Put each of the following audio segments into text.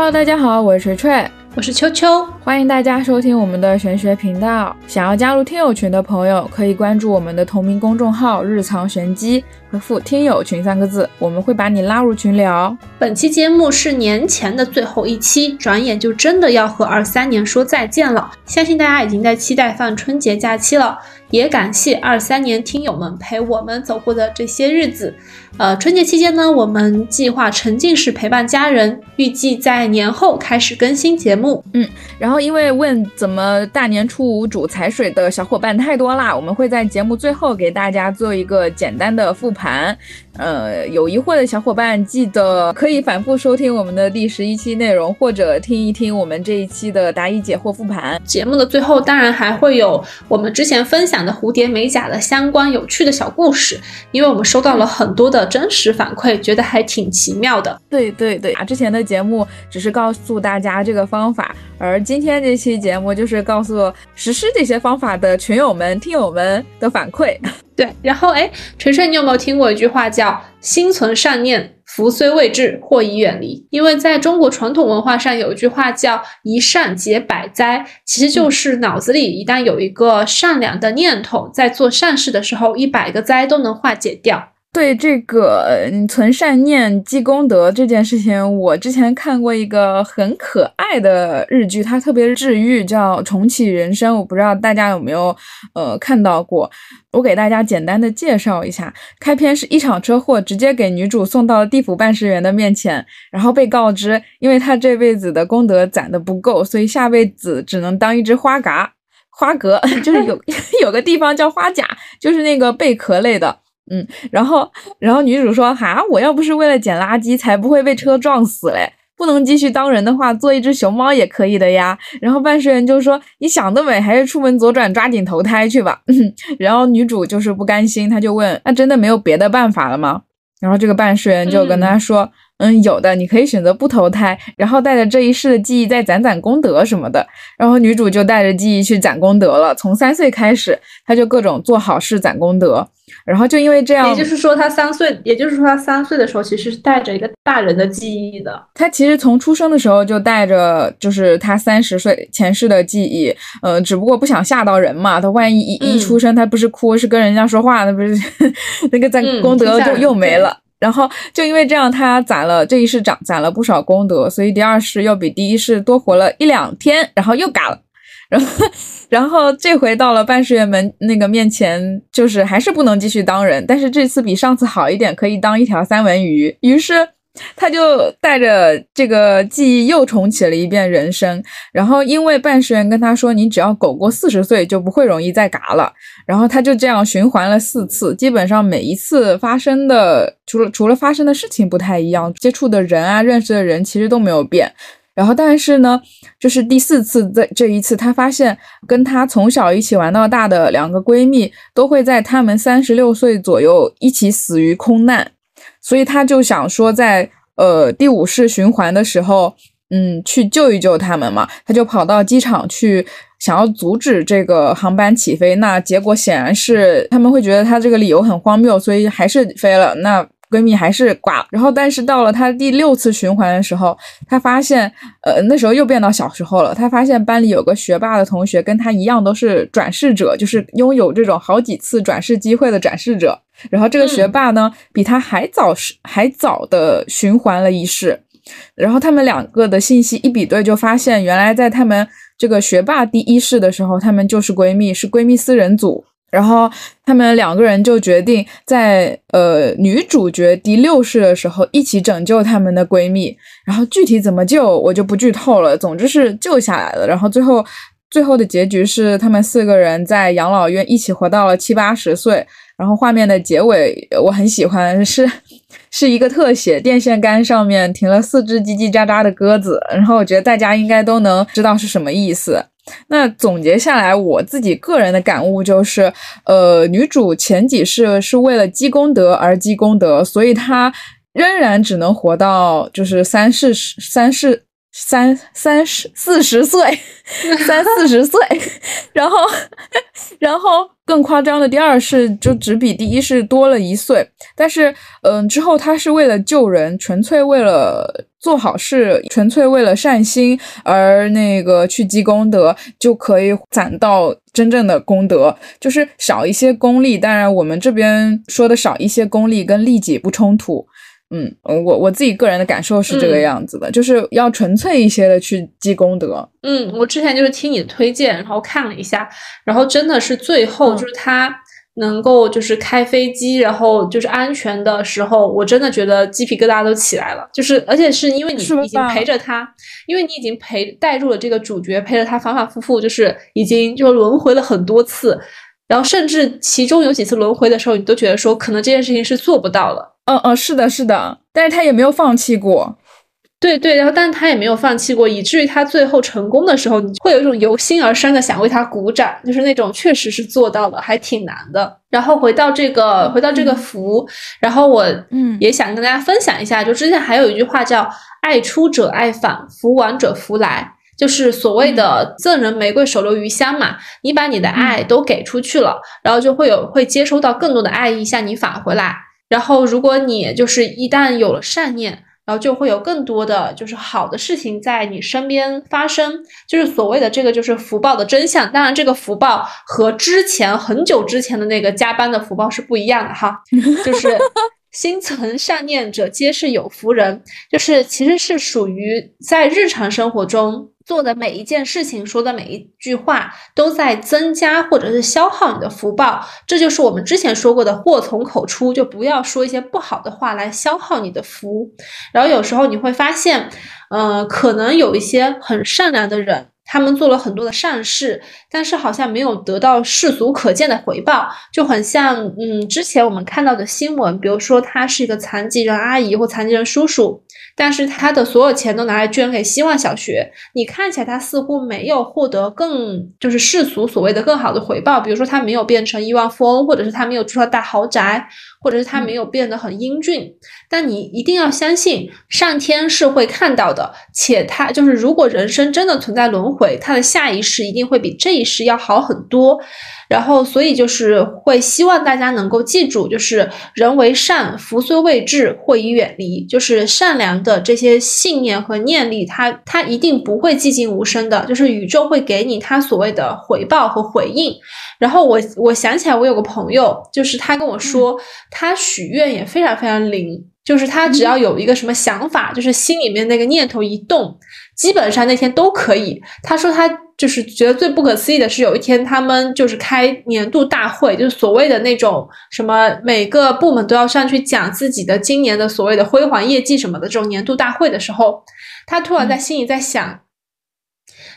Hello，大家好，我是锤锤，我是秋秋，欢迎大家收听我们的玄学频道。想要加入听友群的朋友，可以关注我们的同名公众号“日藏玄机”，回复“听友群”三个字，我们会把你拉入群聊。本期节目是年前的最后一期，转眼就真的要和二三年说再见了。相信大家已经在期待放春节假期了。也感谢二三年听友们陪我们走过的这些日子。呃，春节期间呢，我们计划沉浸式陪伴家人，预计在年后开始更新节目。嗯，然后因为问怎么大年初五煮财水的小伙伴太多啦，我们会在节目最后给大家做一个简单的复盘。呃，有疑惑的小伙伴记得可以反复收听我们的第十一期内容，或者听一听我们这一期的答疑解惑复盘。节目的最后，当然还会有我们之前分享的蝴蝶美甲的相关有趣的小故事，因为我们收到了很多的真实反馈，觉得还挺奇妙的。对对对啊，之前的节目只是告诉大家这个方法，而今天这期节目就是告诉实施这些方法的群友们、听友们的反馈。对，然后哎，锤锤，你有没有听过一句话叫“心存善念，福虽未至，祸已远离”？因为在中国传统文化上有一句话叫“一善解百灾”，其实就是脑子里一旦有一个善良的念头，在做善事的时候，一百个灾都能化解掉。对这个存善念积功德这件事情，我之前看过一个很可爱的日剧，它特别治愈，叫《重启人生》。我不知道大家有没有呃看到过。我给大家简单的介绍一下，开篇是一场车祸，直接给女主送到了地府办事员的面前，然后被告知，因为她这辈子的功德攒的不够，所以下辈子只能当一只花蛤。花蛤 就是有 有个地方叫花甲，就是那个贝壳类的。嗯，然后，然后女主说：“哈，我要不是为了捡垃圾，才不会被车撞死嘞。不能继续当人的话，做一只熊猫也可以的呀。”然后办事员就说：“你想得美，还是出门左转，抓紧投胎去吧。”然后女主就是不甘心，她就问：“那真的没有别的办法了吗？”然后这个办事员就跟她说。嗯，有的，你可以选择不投胎，然后带着这一世的记忆再攒攒功德什么的。然后女主就带着记忆去攒功德了。从三岁开始，她就各种做好事攒功德。然后就因为这样，也就是说，她三岁，也就是说，她三岁的时候其实是带着一个大人的记忆的。她其实从出生的时候就带着，就是她三十岁前世的记忆。呃，只不过不想吓到人嘛。她万一一一出生，她不是哭，是跟人家说话，那不是 那个攒功德就又没了。然后就因为这样，他攒了这一世攒攒了不少功德，所以第二世又比第一世多活了一两天，然后又嘎了，然后然后这回到了办事员们那个面前，就是还是不能继续当人，但是这次比上次好一点，可以当一条三文鱼。于是。他就带着这个记忆又重启了一遍人生，然后因为办事员跟他说，你只要苟过四十岁就不会容易再嘎了，然后他就这样循环了四次，基本上每一次发生的除了除了发生的事情不太一样，接触的人啊认识的人其实都没有变，然后但是呢，就是第四次这这一次，他发现跟他从小一起玩到大的两个闺蜜都会在他们三十六岁左右一起死于空难。所以他就想说，在呃第五世循环的时候，嗯，去救一救他们嘛。他就跑到机场去，想要阻止这个航班起飞。那结果显然是他们会觉得他这个理由很荒谬，所以还是飞了。那闺蜜还是挂了。然后，但是到了他第六次循环的时候，他发现，呃，那时候又变到小时候了。他发现班里有个学霸的同学跟他一样，都是转世者，就是拥有这种好几次转世机会的转世者。然后这个学霸呢，比他还早是还早的循环了一世，然后他们两个的信息一比对，就发现原来在他们这个学霸第一世的时候，他们就是闺蜜，是闺蜜四人组。然后他们两个人就决定在呃女主角第六世的时候一起拯救他们的闺蜜。然后具体怎么救，我就不剧透了。总之是救下来了。然后最后最后的结局是，他们四个人在养老院一起活到了七八十岁。然后画面的结尾我很喜欢，是是一个特写，电线杆上面停了四只叽叽喳喳的鸽子。然后我觉得大家应该都能知道是什么意思。那总结下来，我自己个人的感悟就是，呃，女主前几世是为了积功德而积功德，所以她仍然只能活到就是三世三世。三三十四十岁，三四十岁，然后，然后更夸张的第二世就只比第一世多了一岁，但是，嗯，之后他是为了救人，纯粹为了做好事，纯粹为了善心而那个去积功德，就可以攒到真正的功德，就是少一些功利。当然，我们这边说的少一些功利跟利己不冲突。嗯，我我自己个人的感受是这个样子的，就是要纯粹一些的去积功德。嗯，我之前就是听你的推荐，然后看了一下，然后真的是最后就是他。能够就是开飞机，然后就是安全的时候，我真的觉得鸡皮疙瘩都起来了。就是而且是因为你已经陪着他，因为你已经陪带入了这个主角，陪着他反反复复，就是已经就轮回了很多次，然后甚至其中有几次轮回的时候，你都觉得说可能这件事情是做不到了。嗯嗯，是的，是的，但是他也没有放弃过。对对，然后但是他也没有放弃过，以至于他最后成功的时候，你会有一种由心而生的想为他鼓掌，就是那种确实是做到了，还挺难的。然后回到这个，回到这个福，然后我嗯也想跟大家分享一下，就之前还有一句话叫“爱出者爱返，福往者福来”，就是所谓的赠人玫瑰手留余香嘛。你把你的爱都给出去了，然后就会有会接收到更多的爱意向你返回来。然后如果你就是一旦有了善念。然后就会有更多的就是好的事情在你身边发生，就是所谓的这个就是福报的真相。当然，这个福报和之前很久之前的那个加班的福报是不一样的哈，就是心存善念者皆是有福人，就是其实是属于在日常生活中。做的每一件事情，说的每一句话，都在增加或者是消耗你的福报。这就是我们之前说过的“祸从口出”，就不要说一些不好的话来消耗你的福。然后有时候你会发现，呃，可能有一些很善良的人。他们做了很多的善事，但是好像没有得到世俗可见的回报，就很像嗯，之前我们看到的新闻，比如说他是一个残疾人阿姨或残疾人叔叔，但是他的所有钱都拿来捐给希望小学，你看起来他似乎没有获得更就是世俗所谓的更好的回报，比如说他没有变成亿万富翁，或者是他没有住上大豪宅。或者是他没有变得很英俊，但你一定要相信上天是会看到的，且他就是如果人生真的存在轮回，他的下一世一定会比这一世要好很多。然后，所以就是会希望大家能够记住，就是人为善，福虽未至，祸已远离。就是善良的这些信念和念力，它它一定不会寂静无声的，就是宇宙会给你它所谓的回报和回应。然后我我想起来，我有个朋友，就是他跟我说，他许愿也非常非常灵，就是他只要有一个什么想法，就是心里面那个念头一动，基本上那天都可以。他说他。就是觉得最不可思议的是，有一天他们就是开年度大会，就是所谓的那种什么每个部门都要上去讲自己的今年的所谓的辉煌业绩什么的这种年度大会的时候，他突然在心里在想，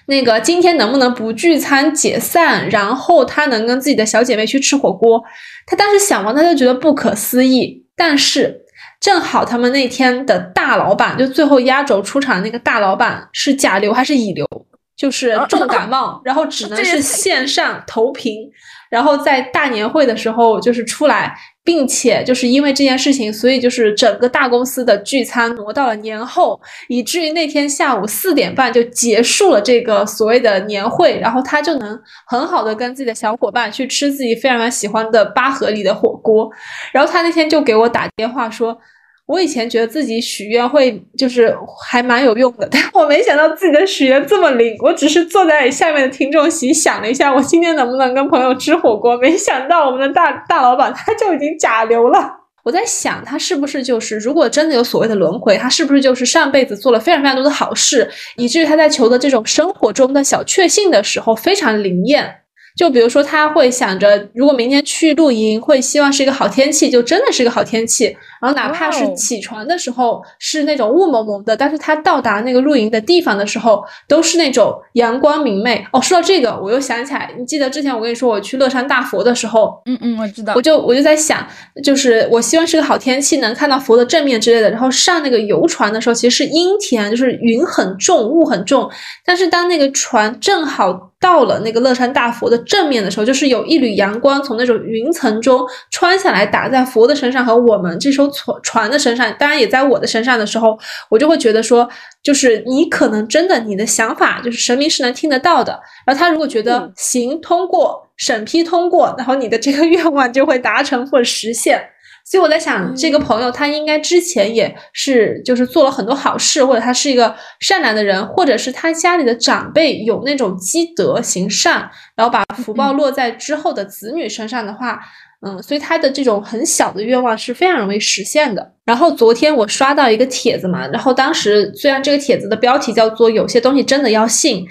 那个今天能不能不聚餐解散，然后他能跟自己的小姐妹去吃火锅。他当时想完，他就觉得不可思议。但是正好他们那天的大老板，就最后压轴出场的那个大老板是甲流还是乙流？就是重感冒，然后只 能是线上投屏，然后在大年会的时候就是出来，并且就是因为这件事情，所以就是整个大公司的聚餐挪到了年后，以至于那天下午四点半就结束了这个所谓的年会，然后他就能很好的跟自己的小伙伴去吃自己非常喜欢的八合里的火锅，然后他那天就给我打电话说。我以前觉得自己许愿会就是还蛮有用的，但我没想到自己的许愿这么灵。我只是坐在下面的听众席想了一下，我今天能不能跟朋友吃火锅？没想到我们的大大老板他就已经甲流了。我在想，他是不是就是如果真的有所谓的轮回，他是不是就是上辈子做了非常非常多的好事，以至于他在求得这种生活中的小确幸的时候非常灵验。就比如说，他会想着，如果明天去露营，会希望是一个好天气，就真的是一个好天气。然后哪怕是起床的时候是那种雾蒙蒙的，但是他到达那个露营的地方的时候，都是那种阳光明媚。哦，说到这个，我又想起来，你记得之前我跟你说我去乐山大佛的时候，嗯嗯，我知道，我就我就在想，就是我希望是个好天气，能看到佛的正面之类的。然后上那个游船的时候，其实是阴天，就是云很重，雾很重。但是当那个船正好。到了那个乐山大佛的正面的时候，就是有一缕阳光从那种云层中穿下来，打在佛的身上和我们这艘船船的身上，当然也在我的身上的时候，我就会觉得说，就是你可能真的你的想法，就是神明是能听得到的。然后他如果觉得行通过审批通过，然后你的这个 愿望就会达成或实现。所以我在想，这个朋友他应该之前也是就是做了很多好事，或者他是一个善良的人，或者是他家里的长辈有那种积德行善，然后把福报落在之后的子女身上的话。嗯，所以他的这种很小的愿望是非常容易实现的。然后昨天我刷到一个帖子嘛，然后当时虽然这个帖子的标题叫做“有些东西真的要信”。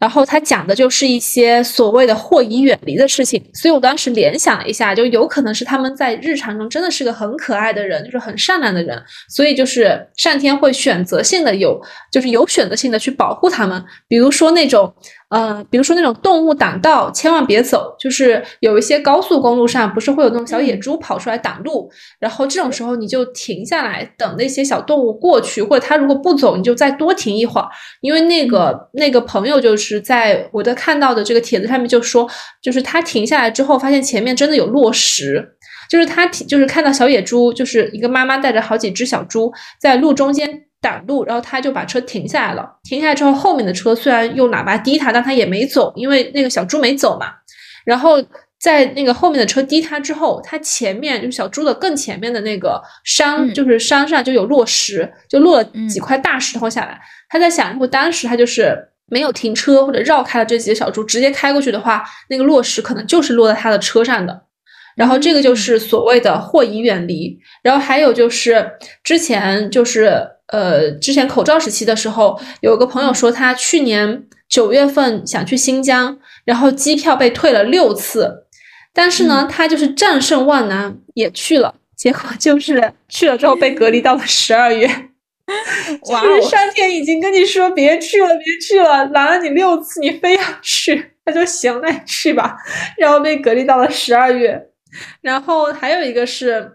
然后他讲的就是一些所谓的祸已远离的事情，所以我当时联想了一下，就有可能是他们在日常中真的是个很可爱的人，就是很善良的人，所以就是上天会选择性的有，就是有选择性的去保护他们，比如说那种。嗯，比如说那种动物挡道，千万别走。就是有一些高速公路上，不是会有那种小野猪跑出来挡路，然后这种时候你就停下来等那些小动物过去，或者它如果不走，你就再多停一会儿。因为那个那个朋友就是在我的看到的这个帖子上面就说，就是他停下来之后，发现前面真的有落石，就是他就是看到小野猪，就是一个妈妈带着好几只小猪在路中间。挡路，然后他就把车停下来了。停下来之后，后面的车虽然用喇叭滴他，但他也没走，因为那个小猪没走嘛。然后在那个后面的车滴他之后，他前面就小猪的更前面的那个山，就是山上就有落石，就落了几块大石头下来。他在想，如果当时他就是没有停车或者绕开了这几个小猪，直接开过去的话，那个落石可能就是落在他的车上的。然后这个就是所谓的祸已远离。然后还有就是之前就是。呃，之前口罩时期的时候，有个朋友说他去年九月份想去新疆，然后机票被退了六次，但是呢，他就是战胜万难也去了，结果就是去了之后被隔离到了十二月。哇！上天已经跟你说别去了，别去了，拦了你六次，你非要去，他就行，那你去吧。然后被隔离到了十二月。然后还有一个是，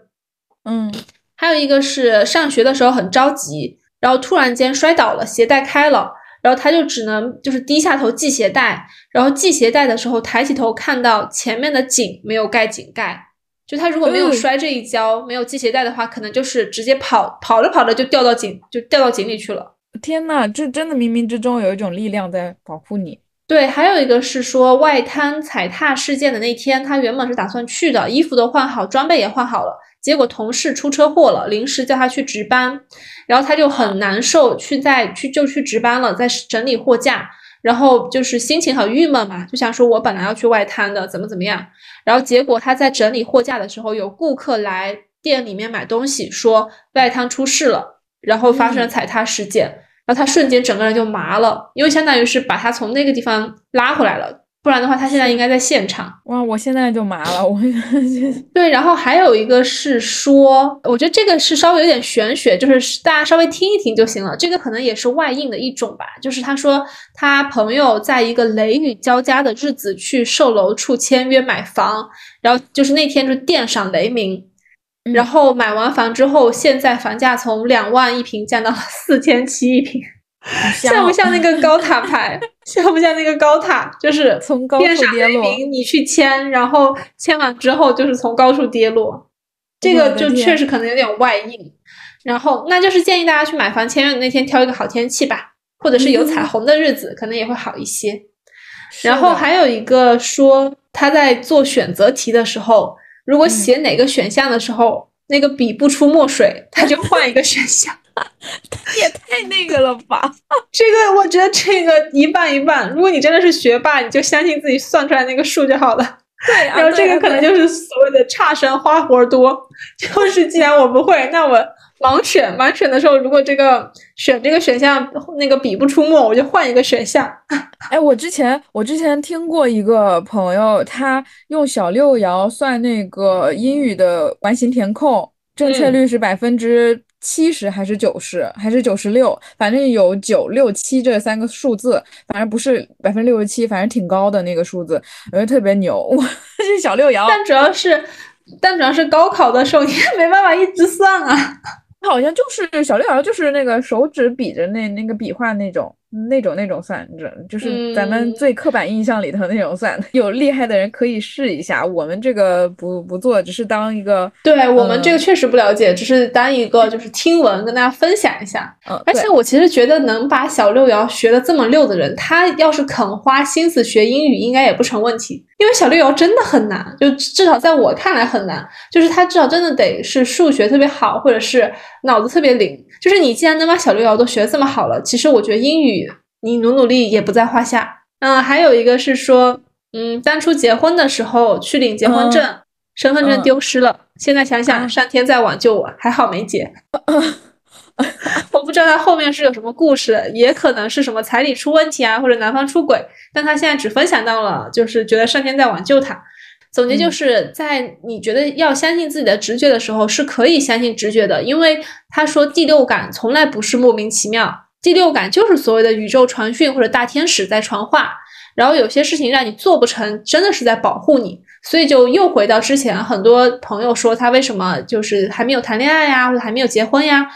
嗯。还有一个是上学的时候很着急，然后突然间摔倒了，鞋带开了，然后他就只能就是低下头系鞋带，然后系鞋带的时候抬起头看到前面的井没有盖井盖，就他如果没有摔这一跤，没有系鞋带的话，可能就是直接跑跑着跑着就掉到井就掉到井里去了。天呐，这真的冥冥之中有一种力量在保护你。对，还有一个是说外滩踩踏事件的那天，他原本是打算去的，衣服都换好，装备也换好了。结果同事出车祸了，临时叫他去值班，然后他就很难受，去在去就去值班了，在整理货架，然后就是心情很郁闷嘛，就想说我本来要去外滩的，怎么怎么样，然后结果他在整理货架的时候，有顾客来店里面买东西，说外滩出事了，然后发生了踩踏事件，然后他瞬间整个人就麻了，因为相当于是把他从那个地方拉回来了。不然的话，他现在应该在现场。哇，我现在就麻了。我对，然后还有一个是说，我觉得这个是稍微有点玄学，就是大家稍微听一听就行了。这个可能也是外应的一种吧。就是他说他朋友在一个雷雨交加的日子去售楼处签约买房，然后就是那天就电闪雷鸣，然后买完房之后，现在房价从两万一平降到了四千七一平。像不像那个高塔牌？像不像那个高塔？就是从高处跌落。你去签，然后签完之后就是从高处跌落。这个就确实可能有点外应。然后，那就是建议大家去买房签约的那天挑一个好天气吧，或者是有彩虹的日子，可能也会好一些。然后还有一个说，他在做选择题的时候，如果写哪个选项的时候，那个笔不出墨水，他就换一个选项。也太那个了吧！这个我觉得这个一半一半。如果你真的是学霸，你就相信自己算出来那个数就好了。对，然后这个可能就是所谓的差生花活多，就是既然我不会，那我盲选。盲选的时候，如果这个选这个选项那个笔不出墨，我就换一个选项。哎，我之前我之前听过一个朋友，他用小六爻算那个英语的完形填空，正确率是百分之。七十还是九十还是九十六，反正有九六七这三个数字，反正不是百分之六十七，反正挺高的那个数字，我觉得特别牛。这小六爻，但主要是，但主要是高考的时候你 也没办法一直算啊。好像就是小六爻，就是那个手指比着那那个笔画那种那种那种算，这就是咱们最刻板印象里头那种算。有厉害的人可以试一下，我们这个不不做，只是当一个。对我们这个确实不了解，只是当一个就是听闻跟大家分享一下。嗯，而且我其实觉得能把小六爻学的这么溜的人，他要是肯花心思学英语，应该也不成问题。因为小六爻真的很难，就至少在我看来很难。就是他至少真的得是数学特别好，或者是脑子特别灵。就是你既然能把小六爻都学这么好了，其实我觉得英语你努努力也不在话下。嗯，还有一个是说，嗯，当初结婚的时候去领结婚证，身份证丢失了。现在想想，上天在挽救我，还好没结。我不知道他后面是有什么故事，也可能是什么彩礼出问题啊，或者男方出轨。但他现在只分享到了，就是觉得上天在挽救他。总结就是在你觉得要相信自己的直觉的时候，是可以相信直觉的，因为他说第六感从来不是莫名其妙，第六感就是所谓的宇宙传讯或者大天使在传话。然后有些事情让你做不成，真的是在保护你。所以就又回到之前，很多朋友说他为什么就是还没有谈恋爱呀，或者还没有结婚呀？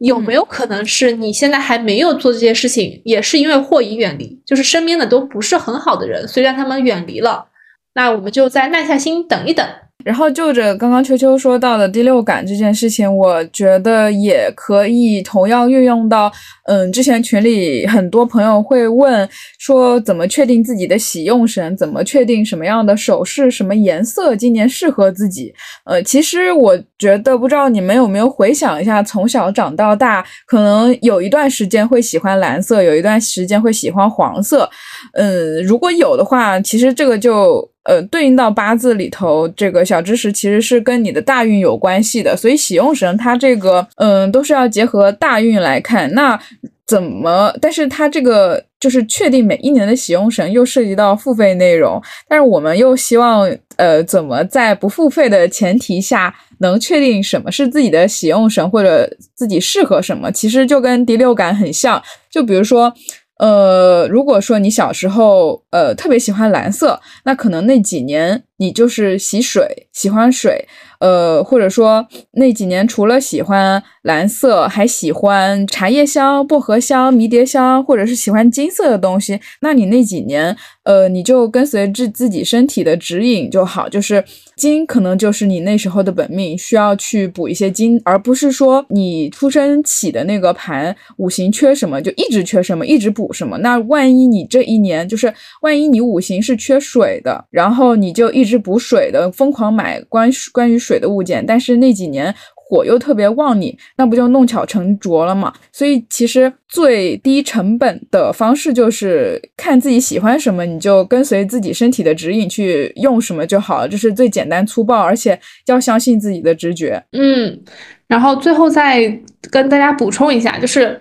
有没有可能是你现在还没有做这些事情，也是因为祸已远离，就是身边的都不是很好的人，所以让他们远离了。那我们就再耐下心等一等。然后就着刚刚秋秋说到的第六感这件事情，我觉得也可以同样运用到，嗯，之前群里很多朋友会问说，怎么确定自己的喜用神？怎么确定什么样的首饰、什么颜色今年适合自己？呃，其实我觉得，不知道你们有没有回想一下，从小长到大，可能有一段时间会喜欢蓝色，有一段时间会喜欢黄色。嗯，如果有的话，其实这个就。呃，对应到八字里头，这个小知识其实是跟你的大运有关系的，所以喜用神它这个，嗯，都是要结合大运来看。那怎么？但是它这个就是确定每一年的喜用神，又涉及到付费内容。但是我们又希望，呃，怎么在不付费的前提下，能确定什么是自己的喜用神，或者自己适合什么？其实就跟第六感很像，就比如说。呃，如果说你小时候呃特别喜欢蓝色，那可能那几年你就是喜水，喜欢水。呃，或者说那几年除了喜欢蓝色，还喜欢茶叶香、薄荷香、迷迭香，或者是喜欢金色的东西，那你那几年，呃，你就跟随自自己身体的指引就好。就是金可能就是你那时候的本命，需要去补一些金，而不是说你出生起的那个盘五行缺什么就一直缺什么，一直补什么。那万一你这一年就是万一你五行是缺水的，然后你就一直补水的，疯狂买关关于水。水的物件，但是那几年我又特别旺，你那不就弄巧成拙了吗？所以其实最低成本的方式就是看自己喜欢什么，你就跟随自己身体的指引去用什么就好了，这是最简单粗暴，而且要相信自己的直觉。嗯，然后最后再跟大家补充一下，就是。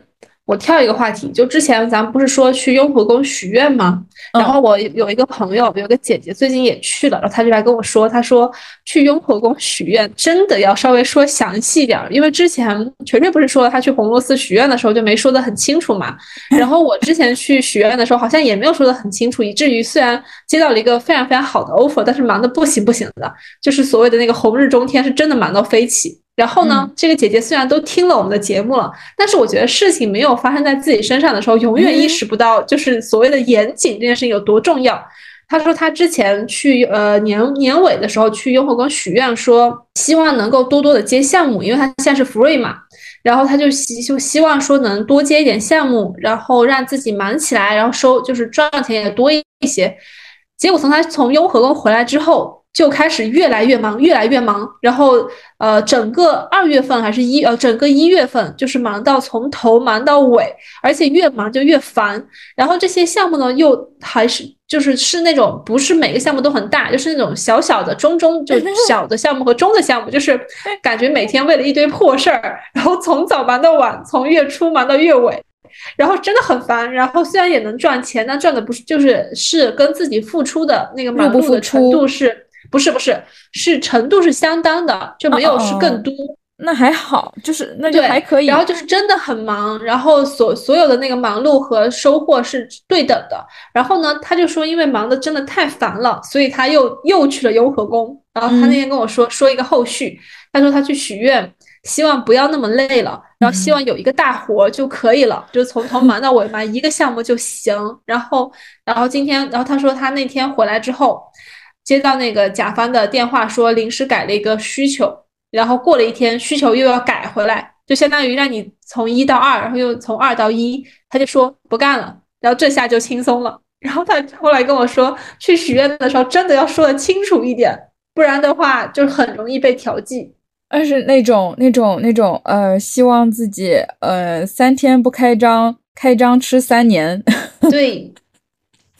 我跳一个话题，就之前咱们不是说去雍和宫许愿吗？然后我有一个朋友，有个姐姐最近也去了，然后她就来跟我说，她说去雍和宫许愿真的要稍微说详细点儿，因为之前锤锤不是说她去红螺寺许愿的时候就没说的很清楚嘛。然后我之前去许愿的时候好像也没有说的很清楚，以至于虽然接到了一个非常非常好的 offer，但是忙的不行不行的，就是所谓的那个红日中天，是真的忙到飞起。然后呢，这个姐姐虽然都听了我们的节目了，但是我觉得事情没有发生在自己身上的时候，永远意识不到就是所谓的严谨这件事情有多重要。她说她之前去呃年年尾的时候去雍和宫许愿，说希望能够多多的接项目，因为她现在是 free 嘛，然后她就希就希望说能多接一点项目，然后让自己忙起来，然后收就是赚钱也多一些。结果从她从雍和宫回来之后。就开始越来越忙，越来越忙，然后呃，整个二月份还是一呃，整个一月份就是忙到从头忙到尾，而且越忙就越烦。然后这些项目呢，又还是就是是那种不是每个项目都很大，就是那种小小的、中中 就小的项目和中的项目，就是感觉每天为了一堆破事儿，然后从早忙到晚，从月初忙到月尾，然后真的很烦。然后虽然也能赚钱，但赚的不是就是是跟自己付出的那个忙碌的程度是。不是不是，是程度是相当的，就没有是更多。那还好，就是那就还可以。然后就是真的很忙，然后所所有的那个忙碌和收获是对等的。然后呢，他就说，因为忙的真的太烦了，所以他又又去了雍和宫。然后他那天跟我说说一个后续，他说他去许愿，希望不要那么累了，然后希望有一个大活就可以了，就从头忙到尾嘛，一个项目就行。然后，然后今天，然后他说他那天回来之后，接到那个甲方的电话，说临时改了一个需求，然后过了一天需求又要改回来，就相当于让你从一到二，然后又从二到一，他就说不干了，然后这下就轻松了。然后他后来跟我说，去许愿的时候真的要说的清楚一点，不然的话就很容易被调剂。而是那种那种那种呃，希望自己呃三天不开张，开张吃三年。对。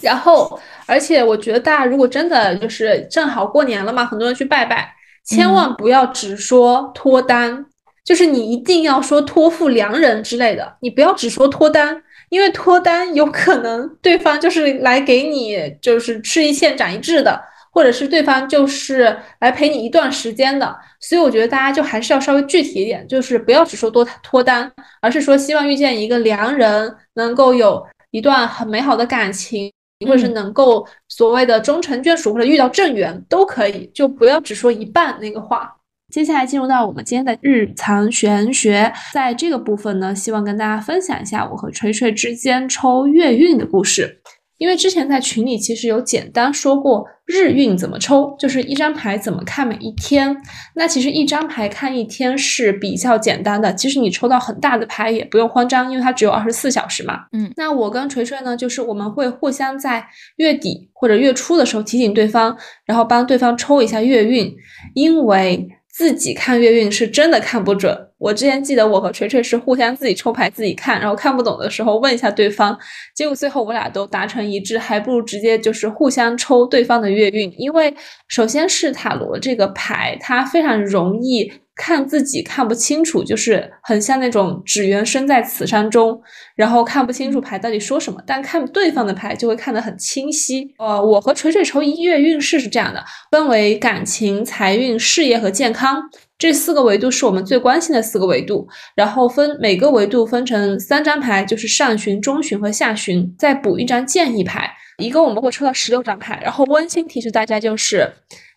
然后，而且我觉得大家如果真的就是正好过年了嘛，很多人去拜拜，千万不要只说脱单，就是你一定要说托付良人之类的，你不要只说脱单。因为脱单有可能对方就是来给你就是吃一堑长一智的，或者是对方就是来陪你一段时间的，所以我觉得大家就还是要稍微具体一点，就是不要只说多脱单，而是说希望遇见一个良人，能够有一段很美好的感情，或者是能够所谓的终成眷属或者遇到正缘都可以，就不要只说一半那个话。接下来进入到我们今天的日常玄学，在这个部分呢，希望跟大家分享一下我和锤锤之间抽月运的故事。因为之前在群里其实有简单说过日运怎么抽，就是一张牌怎么看每一天。那其实一张牌看一天是比较简单的，即使你抽到很大的牌也不用慌张，因为它只有二十四小时嘛。嗯，那我跟锤锤呢，就是我们会互相在月底或者月初的时候提醒对方，然后帮对方抽一下月运，因为。自己看月运是真的看不准。我之前记得我和锤锤是互相自己抽牌自己看，然后看不懂的时候问一下对方，结果最后我俩都达成一致，还不如直接就是互相抽对方的月运，因为首先是塔罗这个牌，它非常容易。看自己看不清楚，就是很像那种只缘身在此山中，然后看不清楚牌到底说什么，但看对方的牌就会看得很清晰。呃，我和锤锤抽一月运势是这样的，分为感情、财运、事业和健康这四个维度是我们最关心的四个维度，然后分每个维度分成三张牌，就是上旬、中旬和下旬，再补一张建议牌，一共我们会抽到十六张牌。然后温馨提示大家就是。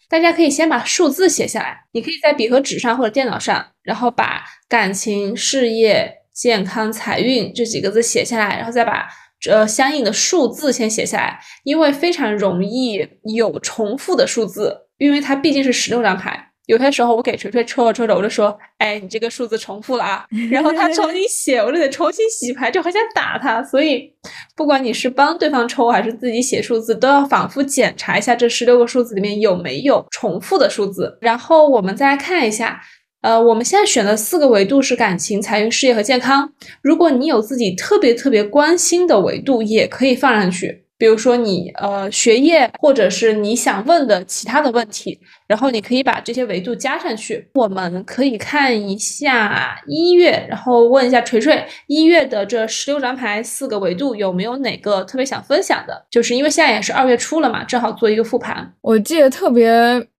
大家可以先把数字写下来，你可以在笔和纸上或者电脑上，然后把感情、事业、健康、财运这几个字写下来，然后再把呃相应的数字先写下来，因为非常容易有重复的数字，因为它毕竟是十六张牌。有些时候我给锤锤抽着抽着，我就说：“哎，你这个数字重复了啊！”然后他重新写，我就得重新洗牌，就很想打他。所以，不管你是帮对方抽还是自己写数字，都要反复检查一下这十六个数字里面有没有重复的数字。然后我们再来看一下，呃，我们现在选的四个维度是感情、财运、事业和健康。如果你有自己特别特别关心的维度，也可以放上去。比如说你呃学业，或者是你想问的其他的问题，然后你可以把这些维度加上去。我们可以看一下一月，然后问一下锤锤，一月的这十六张牌四个维度有没有哪个特别想分享的？就是因为现在也是二月初了嘛，正好做一个复盘。我记得特别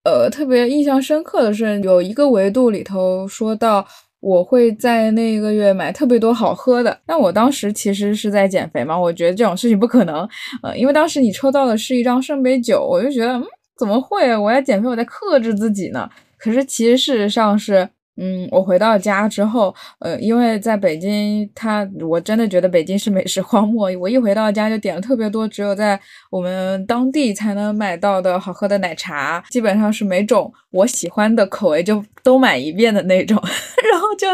呃特别印象深刻的是有一个维度里头说到。我会在那一个月买特别多好喝的，但我当时其实是在减肥嘛，我觉得这种事情不可能，呃，因为当时你抽到的是一张圣杯九，我就觉得，嗯，怎么会？我要减肥，我在克制自己呢。可是其实事实上是。嗯，我回到家之后，呃，因为在北京，他我真的觉得北京是美食荒漠。我一回到家就点了特别多，只有在我们当地才能买到的好喝的奶茶，基本上是每种我喜欢的口味就都买一遍的那种，然后就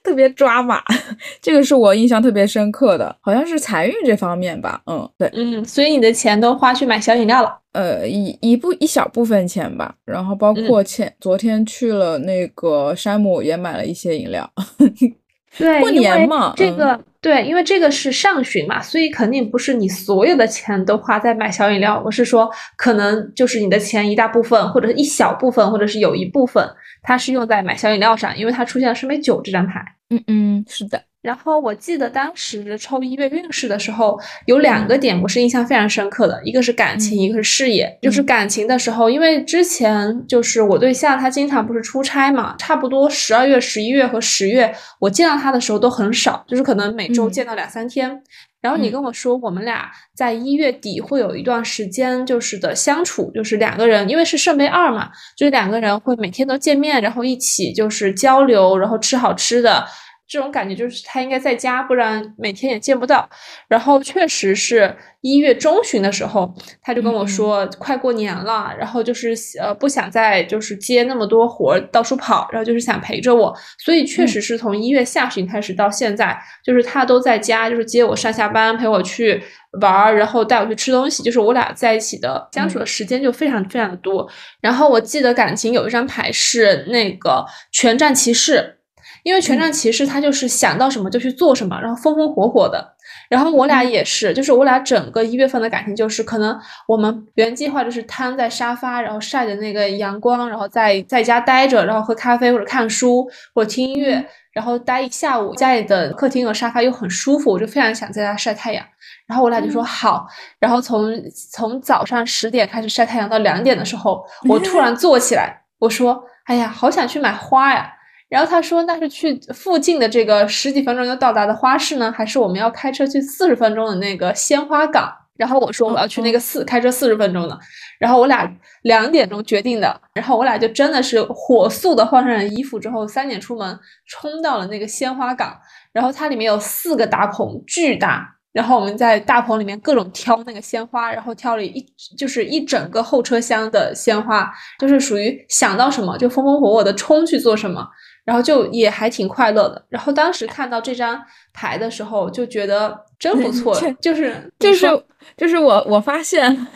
特别抓马。这个是我印象特别深刻的，好像是财运这方面吧。嗯，对，嗯，所以你的钱都花去买小饮料了。呃，一一部一小部分钱吧，然后包括前昨天去了那个山姆，也买了一些饮料。对，过年嘛，这个对，因为这个是上旬嘛，所以肯定不是你所有的钱都花在买小饮料。我是说，可能就是你的钱一大部分，或者是一小部分，或者是有一部分，它是用在买小饮料上，因为它出现了圣杯九这张牌。嗯嗯，是的。然后我记得当时抽一月运势的时候，有两个点我是印象非常深刻的，一个是感情，一个是事业。就是感情的时候，因为之前就是我对象他经常不是出差嘛，差不多十二月、十一月和十月，我见到他的时候都很少，就是可能每周见到两三天。然后你跟我说，我们俩在一月底会有一段时间就是的相处，就是两个人，因为是圣杯二嘛，就是两个人会每天都见面，然后一起就是交流，然后吃好吃的。这种感觉就是他应该在家，不然每天也见不到。然后确实是一月中旬的时候，他就跟我说快过年了，然后就是呃不想再就是接那么多活到处跑，然后就是想陪着我。所以确实是从一月下旬开始到现在，就是他都在家，就是接我上下班，陪我去玩，然后带我去吃东西，就是我俩在一起的相处的时间就非常非常的多。然后我记得感情有一张牌是那个权杖骑士。因为权杖骑士他就是想到什么就去做什么，然后风风火火的。然后我俩也是，就是我俩整个一月份的感情就是可能我们原计划就是瘫在沙发，然后晒着那个阳光，然后在在家待着，然后喝咖啡或者看书或者听音乐，然后待一下午。家里的客厅和沙发又很舒服，我就非常想在家晒太阳。然后我俩就说好。然后从从早上十点开始晒太阳到两点的时候，我突然 坐起来，我说：“哎呀，好想去买花呀。”然后他说：“那是去附近的这个十几分钟就到达的花市呢，还是我们要开车去四十分钟的那个鲜花港？”然后我说：“我要去那个四，开车四十分钟的。”然后我俩两点钟决定的，然后我俩就真的是火速的换上了衣服之后，三点出门，冲到了那个鲜花港。然后它里面有四个大棚，巨大。然后我们在大棚里面各种挑那个鲜花，然后挑了一就是一整个后车厢的鲜花，就是属于想到什么就风风火火的冲去做什么。然后就也还挺快乐的。然后当时看到这张牌的时候，就觉得真不错。就是就是就是我我发现，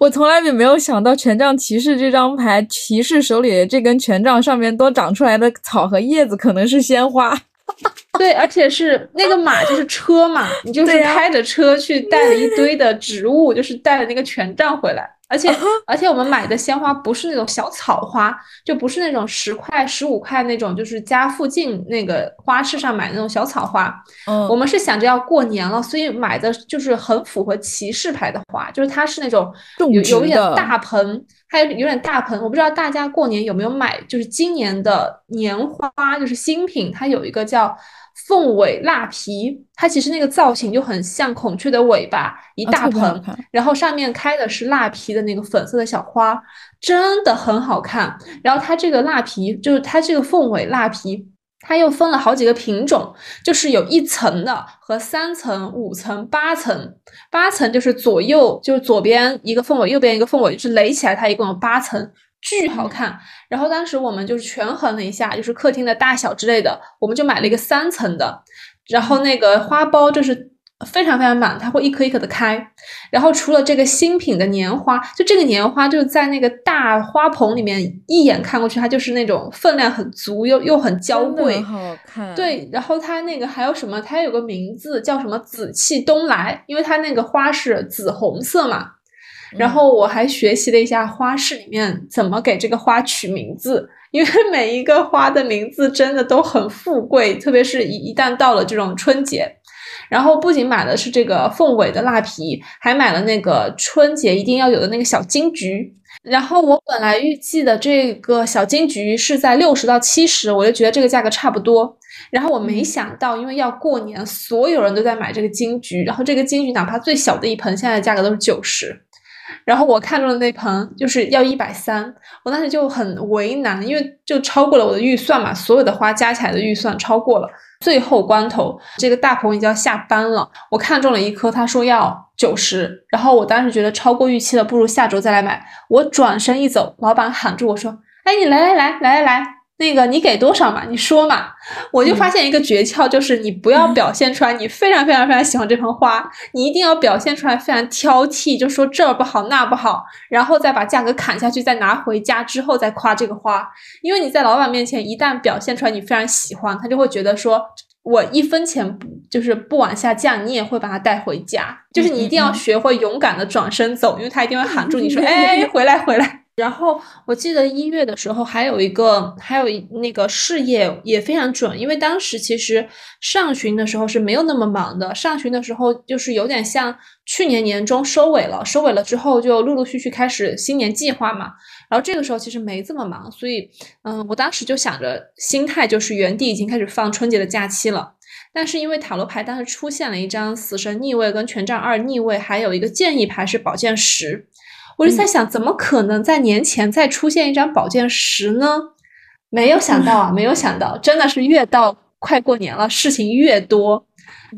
我从来也没有想到权杖骑士这张牌，骑士手里的这根权杖上面多长出来的草和叶子可能是鲜花。对，而且是那个马就是车嘛，你就是开着车去带了一堆的植物，就是带了那个权杖回来。而且而且我们买的鲜花不是那种小草花，就不是那种十块十五块那种，就是家附近那个花市上买那种小草花。嗯，我们是想着要过年了，所以买的就是很符合骑士牌的花，就是它是那种有有点大盆，还有有点大盆。我不知道大家过年有没有买，就是今年的年花，就是新品，它有一个叫。凤尾蜡皮，它其实那个造型就很像孔雀的尾巴，一大盆，然后上面开的是蜡皮的那个粉色的小花，真的很好看。然后它这个蜡皮，就是它这个凤尾蜡皮，它又分了好几个品种，就是有一层的和三层、五层、八层，八层就是左右，就是左边一个凤尾，右边一个凤尾，就是垒起来，它一共有八层。巨好看，然后当时我们就是权衡了一下，就是客厅的大小之类的，我们就买了一个三层的，然后那个花苞就是非常非常满，它会一颗一颗的开。然后除了这个新品的年花，就这个年花就是在那个大花棚里面，一眼看过去，它就是那种分量很足又又很娇贵，好看。对，然后它那个还有什么？它有个名字叫什么“紫气东来”，因为它那个花是紫红色嘛。然后我还学习了一下花市里面怎么给这个花取名字，因为 每一个花的名字真的都很富贵，特别是一一旦到了这种春节。然后不仅买的是这个凤尾的蜡皮，还买了那个春节一定要有的那个小金桔。然后我本来预计的这个小金桔是在六十到七十，我就觉得这个价格差不多。然后我没想到，因为要过年，所有人都在买这个金桔，然后这个金桔哪怕最小的一盆，现在价格都是九十。然后我看中的那盆就是要一百三，我当时就很为难，因为就超过了我的预算嘛，所有的花加起来的预算超过了。最后关头，这个大棚已经要下班了，我看中了一颗，他说要九十，然后我当时觉得超过预期了，不如下周再来买。我转身一走，老板喊住我说：“哎，你来来来来来来。”那个你给多少嘛？你说嘛？我就发现一个诀窍，就是你不要表现出来你非常非常非常喜欢这盆花，你一定要表现出来非常挑剔，就说这儿不好那不好，然后再把价格砍下去，再拿回家之后再夸这个花。因为你在老板面前一旦表现出来你非常喜欢，他就会觉得说我一分钱不就是不往下降，你也会把它带回家。就是你一定要学会勇敢的转身走，因为他一定会喊住你说，哎，回来回来。然后我记得一月的时候还有一个，还有那个事业也非常准，因为当时其实上旬的时候是没有那么忙的，上旬的时候就是有点像去年年中收尾了，收尾了之后就陆陆续续开始新年计划嘛。然后这个时候其实没这么忙，所以嗯，我当时就想着心态就是原地已经开始放春节的假期了。但是因为塔罗牌当时出现了一张死神逆位跟权杖二逆位，还有一个建议牌是宝剑十。我就在想，怎么可能在年前再出现一张宝剑十呢？没有想到啊，没有想到，真的是越到快过年了，事情越多。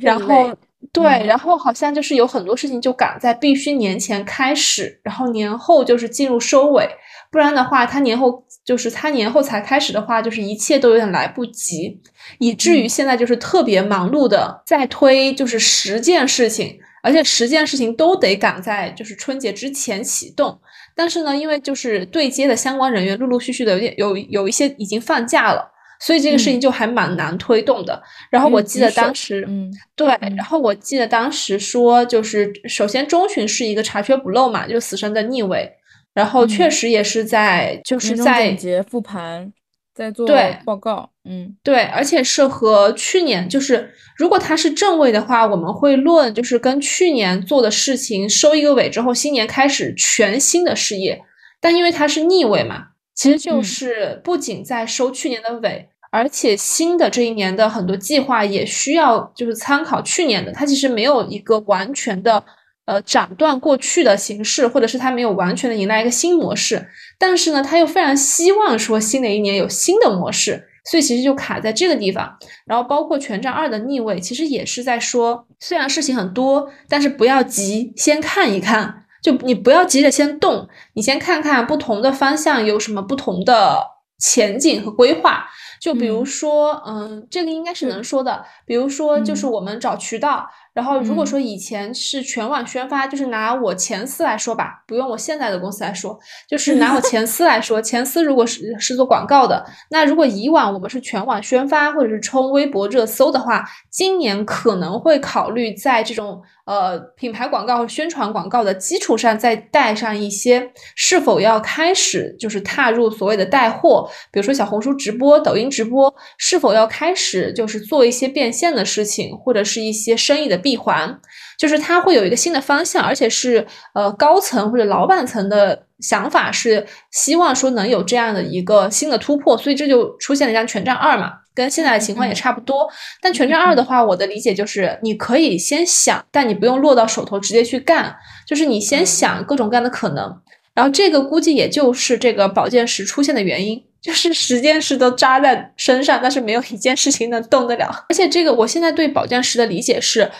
然后对，然后好像就是有很多事情就赶在必须年前开始，然后年后就是进入收尾，不然的话，他年后就是他年后才开始的话，就是一切都有点来不及，以至于现在就是特别忙碌的在推，就是十件事情。而且十件事情都得赶在就是春节之前启动，但是呢，因为就是对接的相关人员陆陆续续的有点有有一些已经放假了，所以这个事情就还蛮难推动的。然后我记得当时，嗯，对，然后我记得当时说，就是首先中旬是一个查缺补漏嘛，就是死神的逆位，然后确实也是在就是在总结复盘。在做报告，嗯，对，而且是和去年，就是如果它是正位的话，我们会论就是跟去年做的事情收一个尾之后，新年开始全新的事业。但因为它是逆位嘛，其实就是不仅在收去年的尾，而且新的这一年的很多计划也需要就是参考去年的，它其实没有一个完全的。呃，斩断过去的形式，或者是它没有完全的迎来一个新模式，但是呢，他又非常希望说新的一年有新的模式，所以其实就卡在这个地方。然后包括权杖二的逆位，其实也是在说，虽然事情很多，但是不要急，先看一看，就你不要急着先动，你先看看不同的方向有什么不同的前景和规划。就比如说，嗯，这个应该是能说的，比如说就是我们找渠道。然后，如果说以前是全网宣发，就是拿我前司来说吧，不用我现在的公司来说，就是拿我前司来说，前司如果是是做广告的，那如果以往我们是全网宣发或者是冲微博热搜的话，今年可能会考虑在这种呃品牌广告和宣传广告的基础上，再带上一些是否要开始就是踏入所谓的带货，比如说小红书直播、抖音直播，是否要开始就是做一些变现的事情，或者是一些生意的。闭环就是它会有一个新的方向，而且是呃高层或者老板层的想法是希望说能有这样的一个新的突破，所以这就出现了一张权杖二嘛，跟现在的情况也差不多。但权杖二的话，我的理解就是你可以先想，但你不用落到手头直接去干，就是你先想各种各样的可能。然后这个估计也就是这个宝剑十出现的原因。就是十件事都扎在身上，但是没有一件事情能动得了。而且这个，我现在对宝剑十的理解是，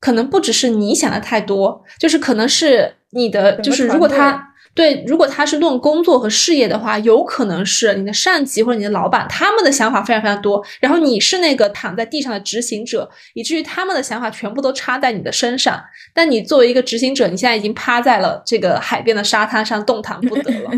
可能不只是你想的太多，就是可能是你的，就是如果他。对，如果他是论工作和事业的话，有可能是你的上级或者你的老板，他们的想法非常非常多，然后你是那个躺在地上的执行者，以至于他们的想法全部都插在你的身上。但你作为一个执行者，你现在已经趴在了这个海边的沙滩上，动弹不得了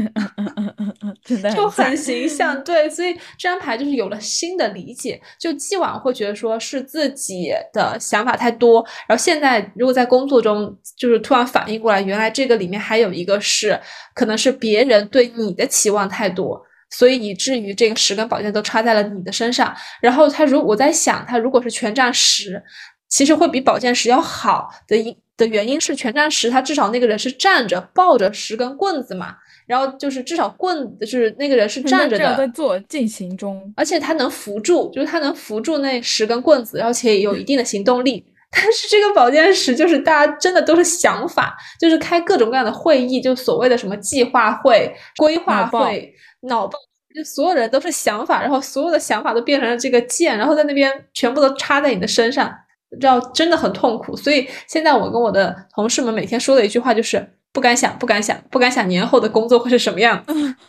就很形象。对，所以这张牌就是有了新的理解。就既往会觉得说是自己的想法太多，然后现在如果在工作中就是突然反应过来，原来这个里面还有一个是。可能是别人对你的期望太多，所以以至于这个十根宝剑都插在了你的身上。然后他如我在想，他如果是权杖十，其实会比宝剑十要好的一的原因是，权杖十他至少那个人是站着抱着十根棍子嘛，然后就是至少棍就是那个人是站着的，在做进行中，而且他能扶住，就是他能扶住那十根棍子，而且有一定的行动力。但是这个保健室就是大家真的都是想法，就是开各种各样的会议，就所谓的什么计划会、规划会、脑爆，就所有人都是想法，然后所有的想法都变成了这个剑，然后在那边全部都插在你的身上，知道真的很痛苦。所以现在我跟我的同事们每天说的一句话就是。不敢想，不敢想，不敢想年后的工作会是什么样，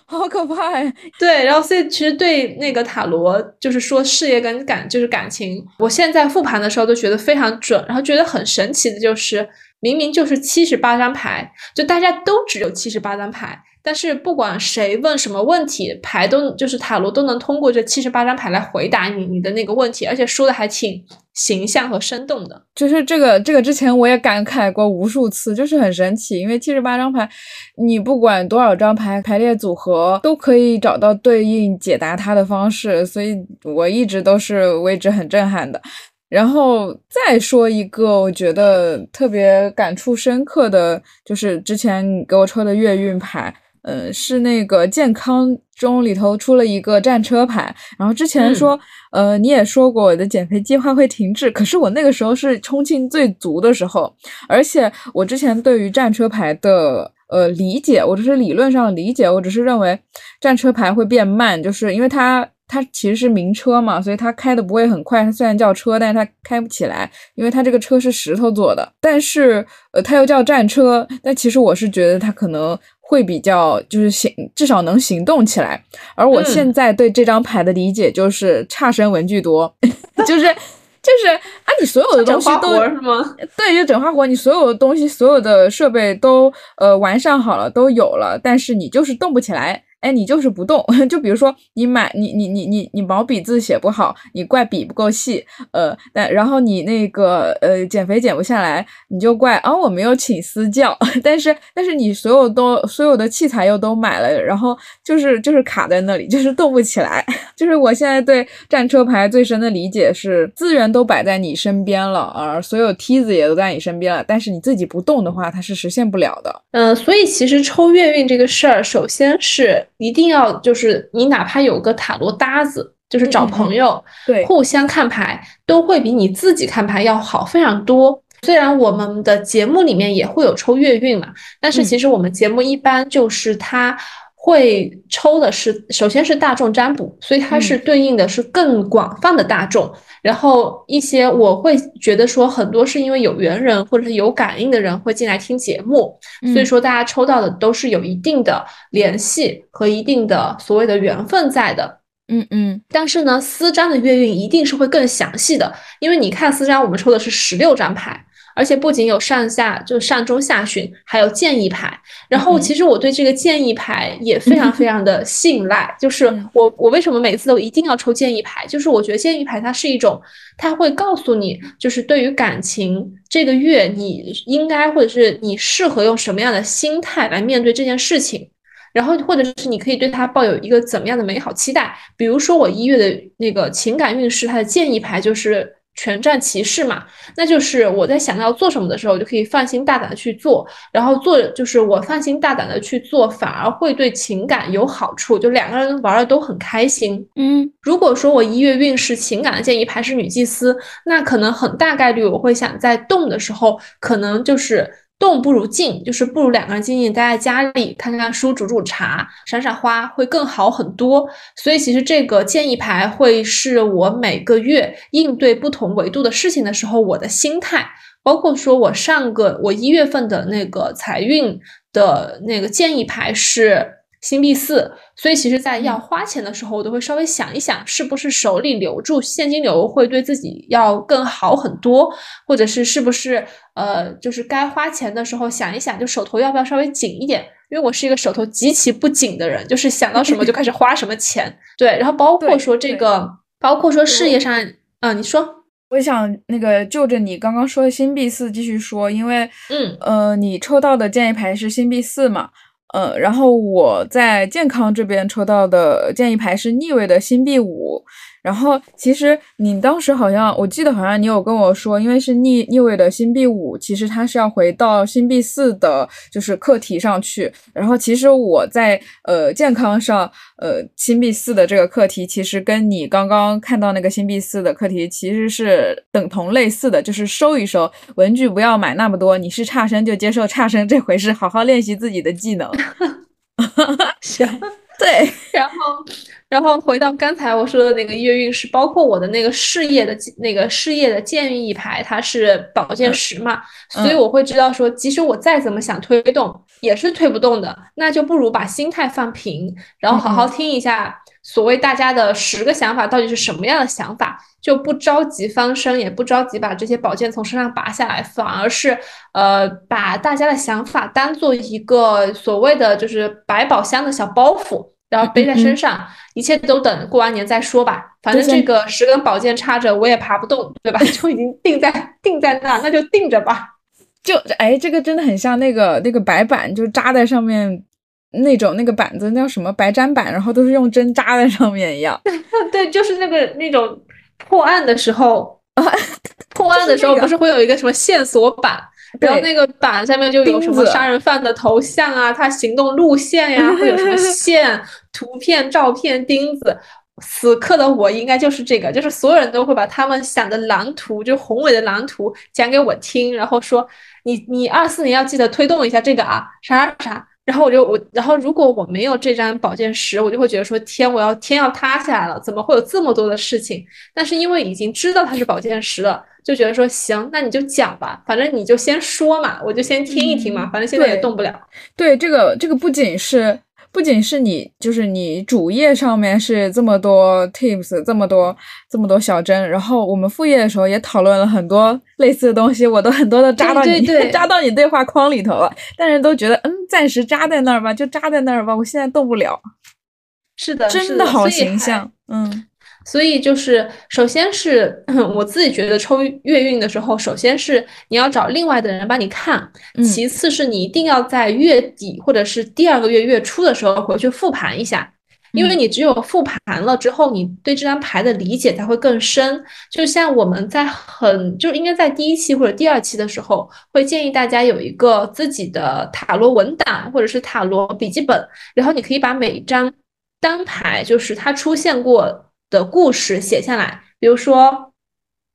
好可怕呀！对，然后所以其实对那个塔罗，就是说事业跟感，就是感情，我现在复盘的时候都觉得非常准，然后觉得很神奇的就是，明明就是七十八张牌，就大家都只有七十八张牌，但是不管谁问什么问题，牌都就是塔罗都能通过这七十八张牌来回答你你的那个问题，而且说的还挺形象和生动的。就是这个这个之前我也感慨过无数次，就是很神奇，因为七十八张牌，你不管多少张牌排列组合，都可以找到对应解答它的方式，所以我一直都是为之很震撼的。然后再说一个，我觉得特别感触深刻的就是之前给我抽的月运牌，嗯，是那个健康中里头出了一个战车牌。然后之前说，呃，你也说过我的减肥计划会停滞，可是我那个时候是冲劲最足的时候，而且我之前对于战车牌的呃理解，我只是理论上的理解，我只是认为战车牌会变慢，就是因为它。它其实是名车嘛，所以它开的不会很快。它虽然叫车，但是它开不起来，因为它这个车是石头做的。但是，呃，它又叫战车。但其实我是觉得它可能会比较就是行，至少能行动起来。而我现在对这张牌的理解就是差生文具多，就是就是啊，你所有的东西都是吗？对，就整花活，你所有的东西、所有的设备都呃完善好了，都有了，但是你就是动不起来。哎，你就是不动，就比如说你买你你你你你毛笔字写不好，你怪笔不够细，呃，但然后你那个呃减肥减不下来，你就怪啊我没有请私教，但是但是你所有都所有的器材又都买了，然后就是就是卡在那里，就是动不起来。就是我现在对战车牌最深的理解是，资源都摆在你身边了，而所有梯子也都在你身边了，但是你自己不动的话，它是实现不了的。嗯，所以其实抽月运这个事儿，首先是。一定要就是你哪怕有个塔罗搭子，就是找朋友，对，互相看牌都会比你自己看牌要好非常多。虽然我们的节目里面也会有抽月运嘛，但是其实我们节目一般就是它会抽的是，首先是大众占卜，所以它是对应的是更广泛的大众。然后一些我会觉得说很多是因为有缘人或者是有感应的人会进来听节目，所以说大家抽到的都是有一定的联系和一定的所谓的缘分在的。嗯嗯。但是呢，私占的月运一定是会更详细的，因为你看私占，我们抽的是十六张牌。而且不仅有上下，就上中下旬，还有建议牌。然后其实我对这个建议牌也非常非常的 信赖。就是我我为什么每次都一定要抽建议牌？就是我觉得建议牌它是一种，它会告诉你，就是对于感情这个月你应该或者是你适合用什么样的心态来面对这件事情，然后或者是你可以对它抱有一个怎么样的美好期待。比如说我一月的那个情感运势，它的建议牌就是。全站骑士嘛，那就是我在想要做什么的时候，我就可以放心大胆的去做，然后做就是我放心大胆的去做，反而会对情感有好处，就两个人玩的都很开心。嗯，如果说我一月运势情感的建议牌是女祭司，那可能很大概率我会想在动的时候，可能就是。动不如静，就是不如两个人静静待在家里看看书、煮煮茶、赏赏花，会更好很多。所以其实这个建议牌会是我每个月应对不同维度的事情的时候我的心态，包括说我上个我一月份的那个财运的那个建议牌是。新币四，所以其实，在要花钱的时候，我都会稍微想一想，是不是手里留住现金流会对自己要更好很多，或者是是不是呃，就是该花钱的时候想一想，就手头要不要稍微紧一点？因为我是一个手头极其不紧的人，就是想到什么就开始花什么钱。对，然后包括说这个，包括说事业上，嗯，你说，我想那个就着你刚刚说的新币四继续说，因为嗯呃，你抽到的建议牌是新币四嘛？嗯，然后我在健康这边抽到的建议牌是逆位的星币五。然后其实你当时好像，我记得好像你有跟我说，因为是逆逆位的星币五，其实它是要回到星币四的，就是课题上去。然后其实我在呃健康上，呃星币四的这个课题，其实跟你刚刚看到那个星币四的课题其实是等同类似的，就是收一收文具，不要买那么多。你是差生就接受差生这回事，好好练习自己的技能。行，对，然后。然后回到刚才我说的那个月运势，包括我的那个事业的那个事业的建议牌，它是宝剑十嘛，所以我会知道说，即使我再怎么想推动，也是推不动的，那就不如把心态放平，然后好好听一下所谓大家的十个想法到底是什么样的想法，就不着急翻身，也不着急把这些宝剑从身上拔下来，反而是呃把大家的想法当做一个所谓的就是百宝箱的小包袱。然后背在身上，一切都等过完年再说吧。反正这个十根宝剑插着，我也爬不动，对吧？就已经定在定在那，那就定着吧。就哎，这个真的很像那个那个白板，就扎在上面那种那个板子，那叫什么白毡板，然后都是用针扎在上面一样。对，就是那个那种破案的时候，破案的时候不是会有一个什么线索板，然后那个板下面就有什么杀人犯的头像啊，他行动路线呀，会有什么 线、图片、照片、钉子。此刻的我应该就是这个，就是所有人都会把他们想的蓝图，就宏伟的蓝图讲给我听，然后说你你二四年要记得推动一下这个啊，啥啥啥。然后我就我，然后如果我没有这张宝剑十，我就会觉得说天，我要天要塌下来了，怎么会有这么多的事情？但是因为已经知道它是宝剑十了，就觉得说行，那你就讲吧，反正你就先说嘛，我就先听一听嘛，反正现在也动不了。对，这个这个不仅是。不仅是你，就是你主页上面是这么多 tips，这么多这么多小针，然后我们副业的时候也讨论了很多类似的东西，我都很多的扎到你 扎到你对话框里头了，但是都觉得嗯，暂时扎在那儿吧，就扎在那儿吧，我现在动不了。是的，真的好形象，嗯。所以就是，首先是 我自己觉得抽月运的时候，首先是你要找另外的人帮你看，其次是你一定要在月底或者是第二个月月初的时候回去复盘一下，因为你只有复盘了之后，你对这张牌的理解才会更深。就像我们在很就应该在第一期或者第二期的时候，会建议大家有一个自己的塔罗文档或者是塔罗笔记本，然后你可以把每一张单牌，就是它出现过。的故事写下来，比如说，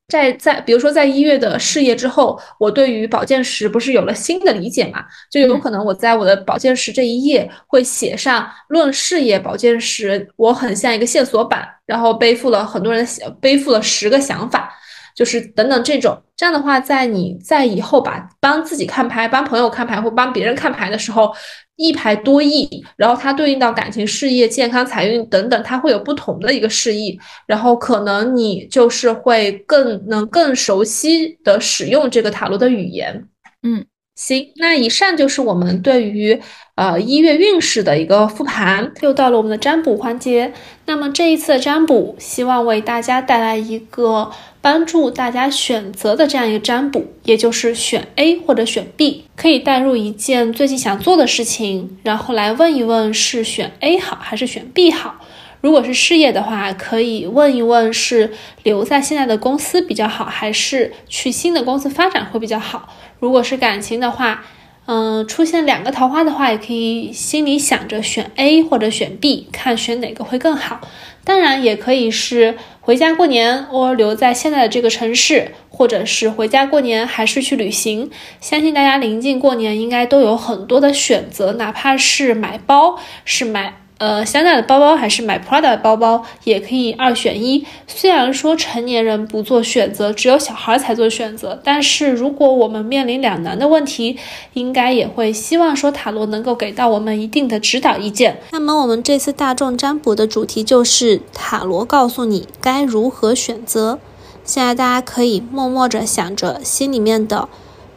在在比如说在一月的事业之后，我对于宝剑十不是有了新的理解嘛？就有可能我在我的宝剑十这一页会写上论事业宝剑十，我很像一个线索板，然后背负了很多人背负了十个想法。就是等等这种，这样的话，在你在以后把帮自己看牌、帮朋友看牌或帮别人看牌的时候，一牌多义，然后它对应到感情、事业、健康、财运等等，它会有不同的一个示意，然后可能你就是会更能更熟悉的使用这个塔罗的语言。嗯，行，那以上就是我们对于呃一月运势的一个复盘，又到了我们的占卜环节。那么这一次的占卜，希望为大家带来一个。帮助大家选择的这样一个占卜，也就是选 A 或者选 B，可以带入一件最近想做的事情，然后来问一问是选 A 好还是选 B 好。如果是事业的话，可以问一问是留在现在的公司比较好，还是去新的公司发展会比较好。如果是感情的话，嗯，出现两个桃花的话，也可以心里想着选 A 或者选 B，看选哪个会更好。当然，也可以是。回家过年，或留在现在的这个城市，或者是回家过年，还是去旅行？相信大家临近过年，应该都有很多的选择，哪怕是买包，是买。呃，香奈儿的包包还是买 Prada 的包包，也可以二选一。虽然说成年人不做选择，只有小孩才做选择，但是如果我们面临两难的问题，应该也会希望说塔罗能够给到我们一定的指导意见。那么我们这次大众占卜的主题就是塔罗告诉你该如何选择。现在大家可以默默着想着心里面的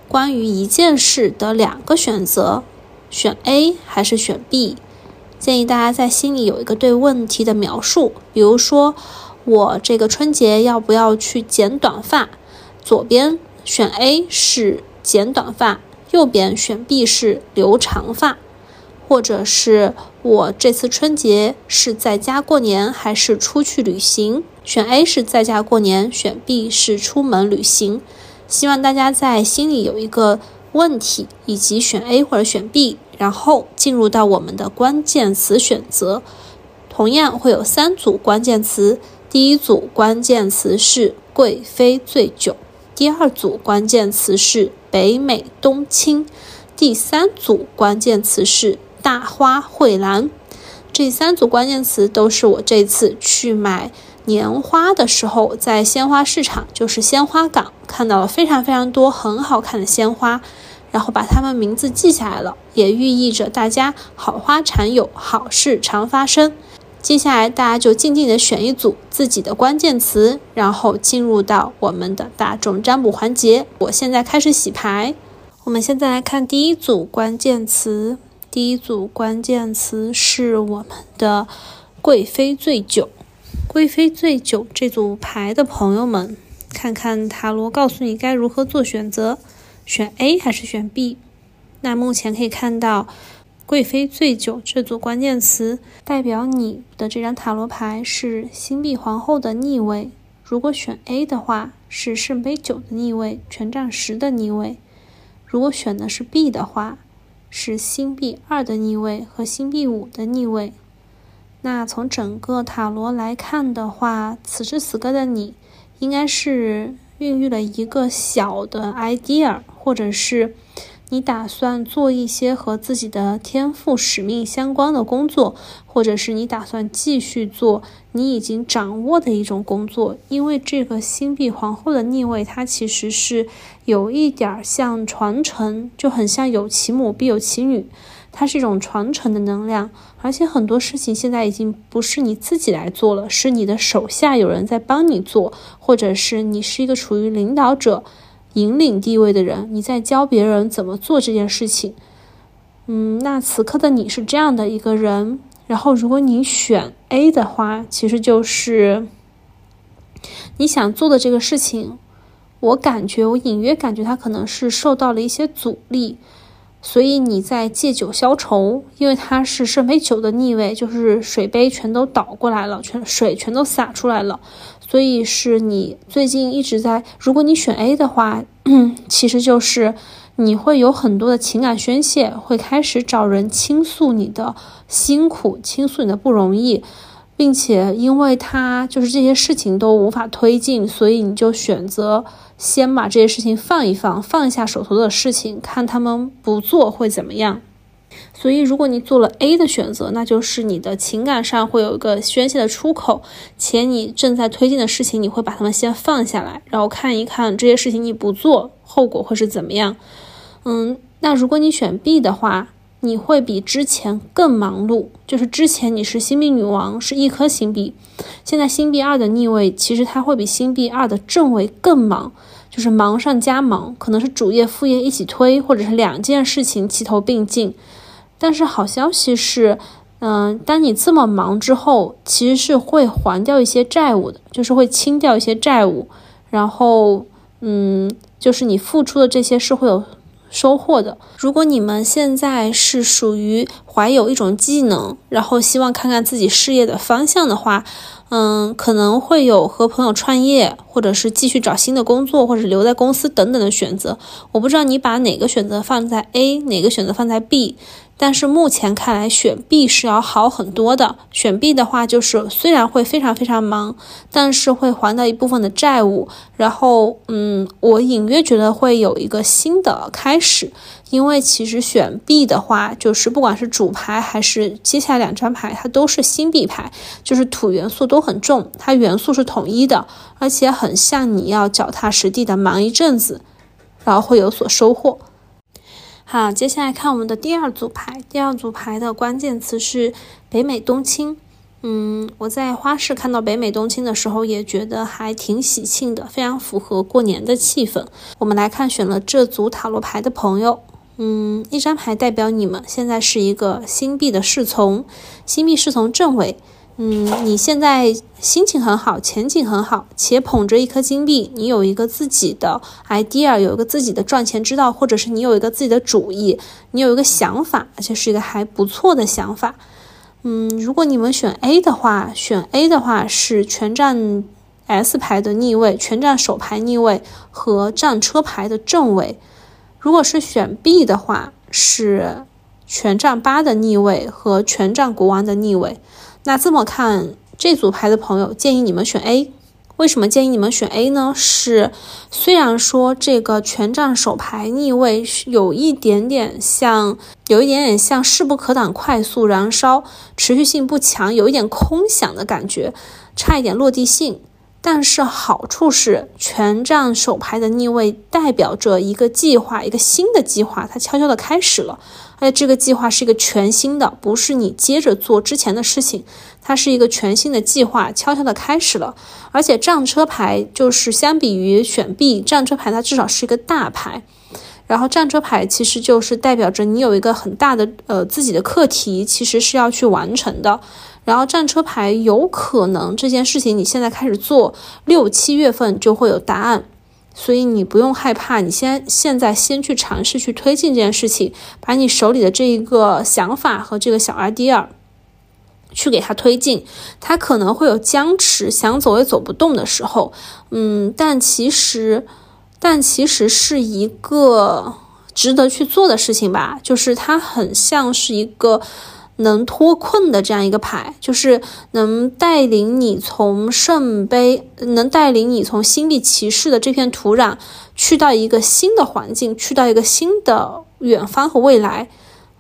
关于一件事的两个选择，选 A 还是选 B？建议大家在心里有一个对问题的描述，比如说，我这个春节要不要去剪短发？左边选 A 是剪短发，右边选 B 是留长发，或者是我这次春节是在家过年还是出去旅行？选 A 是在家过年，选 B 是出门旅行。希望大家在心里有一个问题，以及选 A 或者选 B。然后进入到我们的关键词选择，同样会有三组关键词。第一组关键词是贵妃醉酒，第二组关键词是北美冬青，第三组关键词是大花蕙兰。这三组关键词都是我这次去买年花的时候，在鲜花市场，就是鲜花港，看到了非常非常多很好看的鲜花。然后把他们名字记下来了，也寓意着大家好花常有，好事常发生。接下来大家就静静的选一组自己的关键词，然后进入到我们的大众占卜环节。我现在开始洗牌。我们现在来看第一组关键词：第一组关键词是我们的贵妃醉酒。贵妃醉酒这组牌的朋友们，看看塔罗告诉你该如何做选择，选 A 还是选 B？那目前可以看到，贵妃醉酒这组关键词代表你的这张塔罗牌是星币皇后的逆位。如果选 A 的话，是圣杯九的逆位，权杖十的逆位；如果选的是 B 的话，是星币二的逆位和星币五的逆位。那从整个塔罗来看的话，此时此刻的你，应该是孕育了一个小的 idea，或者是。你打算做一些和自己的天赋使命相关的工作，或者是你打算继续做你已经掌握的一种工作？因为这个星币皇后的逆位，它其实是有一点像传承，就很像有其母必有其女，它是一种传承的能量。而且很多事情现在已经不是你自己来做了，是你的手下有人在帮你做，或者是你是一个处于领导者。引领地位的人，你在教别人怎么做这件事情。嗯，那此刻的你是这样的一个人。然后，如果你选 A 的话，其实就是你想做的这个事情。我感觉，我隐约感觉他可能是受到了一些阻力，所以你在借酒消愁。因为它是圣杯酒的逆位，就是水杯全都倒过来了，全水全都洒出来了。所以是你最近一直在，如果你选 A 的话，其实就是你会有很多的情感宣泄，会开始找人倾诉你的辛苦，倾诉你的不容易，并且因为他就是这些事情都无法推进，所以你就选择先把这些事情放一放，放下手头的事情，看他们不做会怎么样。所以，如果你做了 A 的选择，那就是你的情感上会有一个宣泄的出口，且你正在推进的事情，你会把它们先放下来，然后看一看这些事情你不做，后果会是怎么样。嗯，那如果你选 B 的话，你会比之前更忙碌，就是之前你是星币女王，是一颗星币，现在星币二的逆位，其实它会比星币二的正位更忙，就是忙上加忙，可能是主业副业一起推，或者是两件事情齐头并进。但是好消息是，嗯，当你这么忙之后，其实是会还掉一些债务的，就是会清掉一些债务，然后，嗯，就是你付出的这些是会有收获的。如果你们现在是属于怀有一种技能，然后希望看看自己事业的方向的话。嗯，可能会有和朋友创业，或者是继续找新的工作，或者留在公司等等的选择。我不知道你把哪个选择放在 A，哪个选择放在 B。但是目前看来，选 B 是要好很多的。选 B 的话，就是虽然会非常非常忙，但是会还掉一部分的债务。然后，嗯，我隐约觉得会有一个新的开始。因为其实选 B 的话，就是不管是主牌还是接下来两张牌，它都是星币牌，就是土元素都很重，它元素是统一的，而且很像你要脚踏实地的忙一阵子，然后会有所收获。好，接下来看我们的第二组牌，第二组牌的关键词是北美冬青。嗯，我在花市看到北美冬青的时候，也觉得还挺喜庆的，非常符合过年的气氛。我们来看选了这组塔罗牌的朋友。嗯，一张牌代表你们现在是一个星币的侍从，星币侍从正位。嗯，你现在心情很好，前景很好，且捧着一颗金币，你有一个自己的 idea，有一个自己的赚钱之道，或者是你有一个自己的主意，你有一个想法，而且是一个还不错的想法。嗯，如果你们选 A 的话，选 A 的话是权杖 S 牌的逆位，权杖手牌逆位和战车牌的正位。如果是选 B 的话，是权杖八的逆位和权杖国王的逆位。那这么看，这组牌的朋友建议你们选 A。为什么建议你们选 A 呢？是虽然说这个权杖手牌逆位有一点点像，有一点点像势不可挡、快速燃烧、持续性不强，有一点空想的感觉，差一点落地性。但是好处是，权杖手牌的逆位代表着一个计划，一个新的计划，它悄悄的开始了。而且这个计划是一个全新的，不是你接着做之前的事情，它是一个全新的计划，悄悄的开始了。而且战车牌就是相比于选 B，战车牌它至少是一个大牌。然后战车牌其实就是代表着你有一个很大的呃自己的课题，其实是要去完成的。然后战车牌有可能这件事情你现在开始做，六七月份就会有答案，所以你不用害怕，你先现在先去尝试去推进这件事情，把你手里的这一个想法和这个小 idea 去给它推进，它可能会有僵持，想走也走不动的时候，嗯，但其实，但其实是一个值得去做的事情吧，就是它很像是一个。能脱困的这样一个牌，就是能带领你从圣杯，能带领你从星币骑士的这片土壤，去到一个新的环境，去到一个新的远方和未来。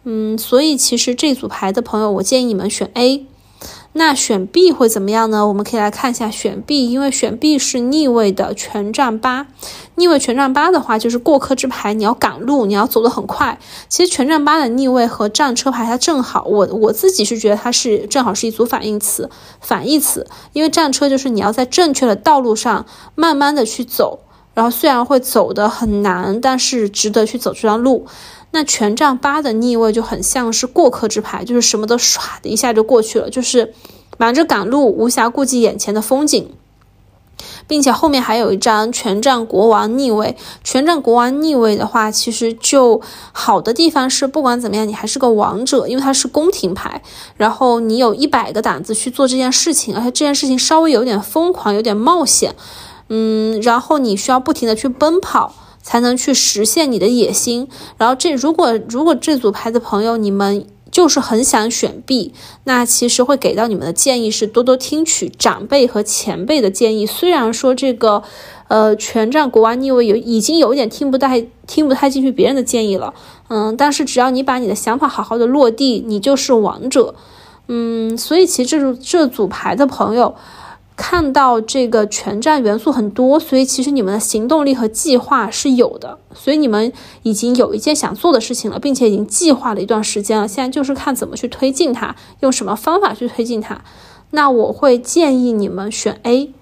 嗯，所以其实这组牌的朋友，我建议你们选 A。那选 B 会怎么样呢？我们可以来看一下选 B，因为选 B 是逆位的权杖八。逆位权杖八的话，就是过客之牌，你要赶路，你要走得很快。其实权杖八的逆位和战车牌它正好，我我自己是觉得它是正好是一组反义词，反义词。因为战车就是你要在正确的道路上慢慢的去走，然后虽然会走得很难，但是值得去走这段路。那权杖八的逆位就很像是过客之牌，就是什么都唰的一下就过去了，就是忙着赶路，无暇顾及眼前的风景，并且后面还有一张权杖国王逆位。权杖国王逆位的话，其实就好的地方是，不管怎么样，你还是个王者，因为它是宫廷牌，然后你有一百个胆子去做这件事情，而且这件事情稍微有点疯狂，有点冒险，嗯，然后你需要不停的去奔跑。才能去实现你的野心。然后这如果如果这组牌的朋友你们就是很想选 B，那其实会给到你们的建议是多多听取长辈和前辈的建议。虽然说这个，呃，权杖国王逆位有已经有点听不太听不太进去别人的建议了，嗯，但是只要你把你的想法好好的落地，你就是王者。嗯，所以其实这组这组牌的朋友。看到这个全站元素很多，所以其实你们的行动力和计划是有的，所以你们已经有一件想做的事情了，并且已经计划了一段时间了。现在就是看怎么去推进它，用什么方法去推进它。那我会建议你们选 A。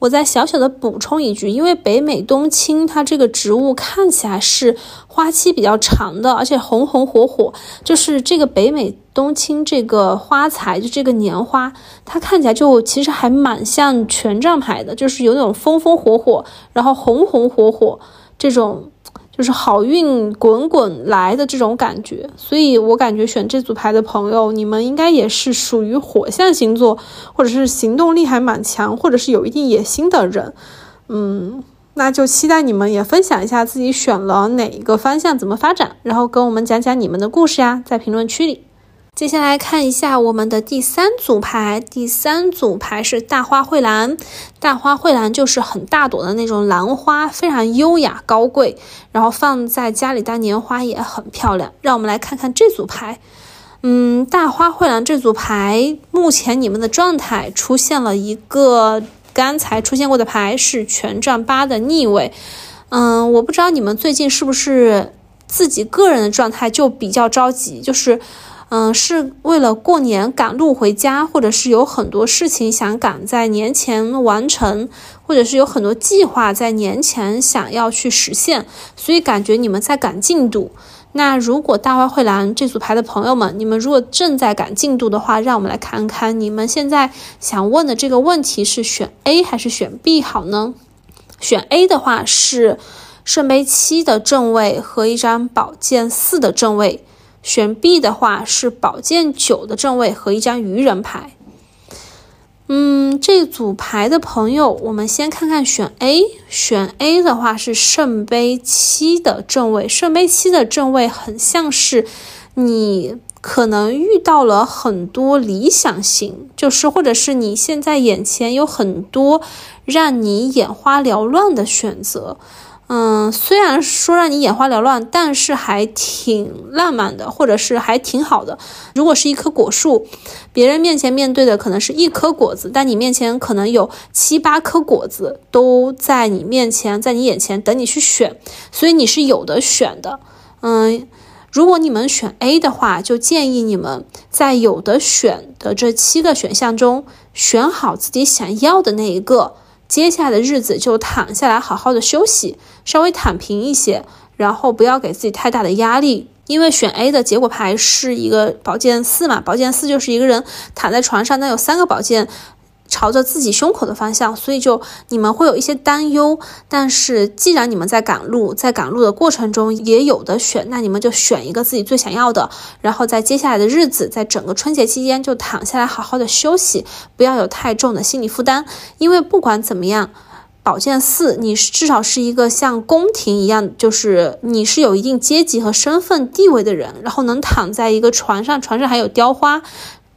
我再小小的补充一句，因为北美冬青它这个植物看起来是花期比较长的，而且红红火火，就是这个北美冬青这个花材，就这个年花，它看起来就其实还蛮像权杖牌的，就是有那种风风火火，然后红红火火这种。就是好运滚滚来的这种感觉，所以我感觉选这组牌的朋友，你们应该也是属于火象星座，或者是行动力还蛮强，或者是有一定野心的人。嗯，那就期待你们也分享一下自己选了哪一个方向，怎么发展，然后跟我们讲讲你们的故事呀，在评论区里。接下来看一下我们的第三组牌，第三组牌是大花蕙兰。大花蕙兰就是很大朵的那种兰花，非常优雅高贵，然后放在家里当年花也很漂亮。让我们来看看这组牌，嗯，大花蕙兰这组牌，目前你们的状态出现了一个刚才出现过的牌，是权杖八的逆位。嗯，我不知道你们最近是不是自己个人的状态就比较着急，就是。嗯，是为了过年赶路回家，或者是有很多事情想赶在年前完成，或者是有很多计划在年前想要去实现，所以感觉你们在赶进度。那如果大花蕙兰这组牌的朋友们，你们如果正在赶进度的话，让我们来看看你们现在想问的这个问题是选 A 还是选 B 好呢？选 A 的话是圣杯七的正位和一张宝剑四的正位。选 B 的话是宝剑九的正位和一张愚人牌。嗯，这组牌的朋友，我们先看看选 A。选 A 的话是圣杯七的正位，圣杯七的正位很像是你可能遇到了很多理想型，就是或者是你现在眼前有很多让你眼花缭乱的选择。嗯，虽然说让你眼花缭乱，但是还挺浪漫的，或者是还挺好的。如果是一棵果树，别人面前面对的可能是一颗果子，但你面前可能有七八颗果子都在你面前，在你眼前等你去选，所以你是有的选的。嗯，如果你们选 A 的话，就建议你们在有的选的这七个选项中选好自己想要的那一个。接下来的日子就躺下来，好好的休息，稍微躺平一些，然后不要给自己太大的压力。因为选 A 的结果牌是一个宝剑四嘛，宝剑四就是一个人躺在床上，那有三个宝剑。朝着自己胸口的方向，所以就你们会有一些担忧。但是既然你们在赶路，在赶路的过程中也有的选，那你们就选一个自己最想要的。然后在接下来的日子，在整个春节期间就躺下来好好的休息，不要有太重的心理负担。因为不管怎么样，宝剑四你至少是一个像宫廷一样，就是你是有一定阶级和身份地位的人，然后能躺在一个床上，床上还有雕花。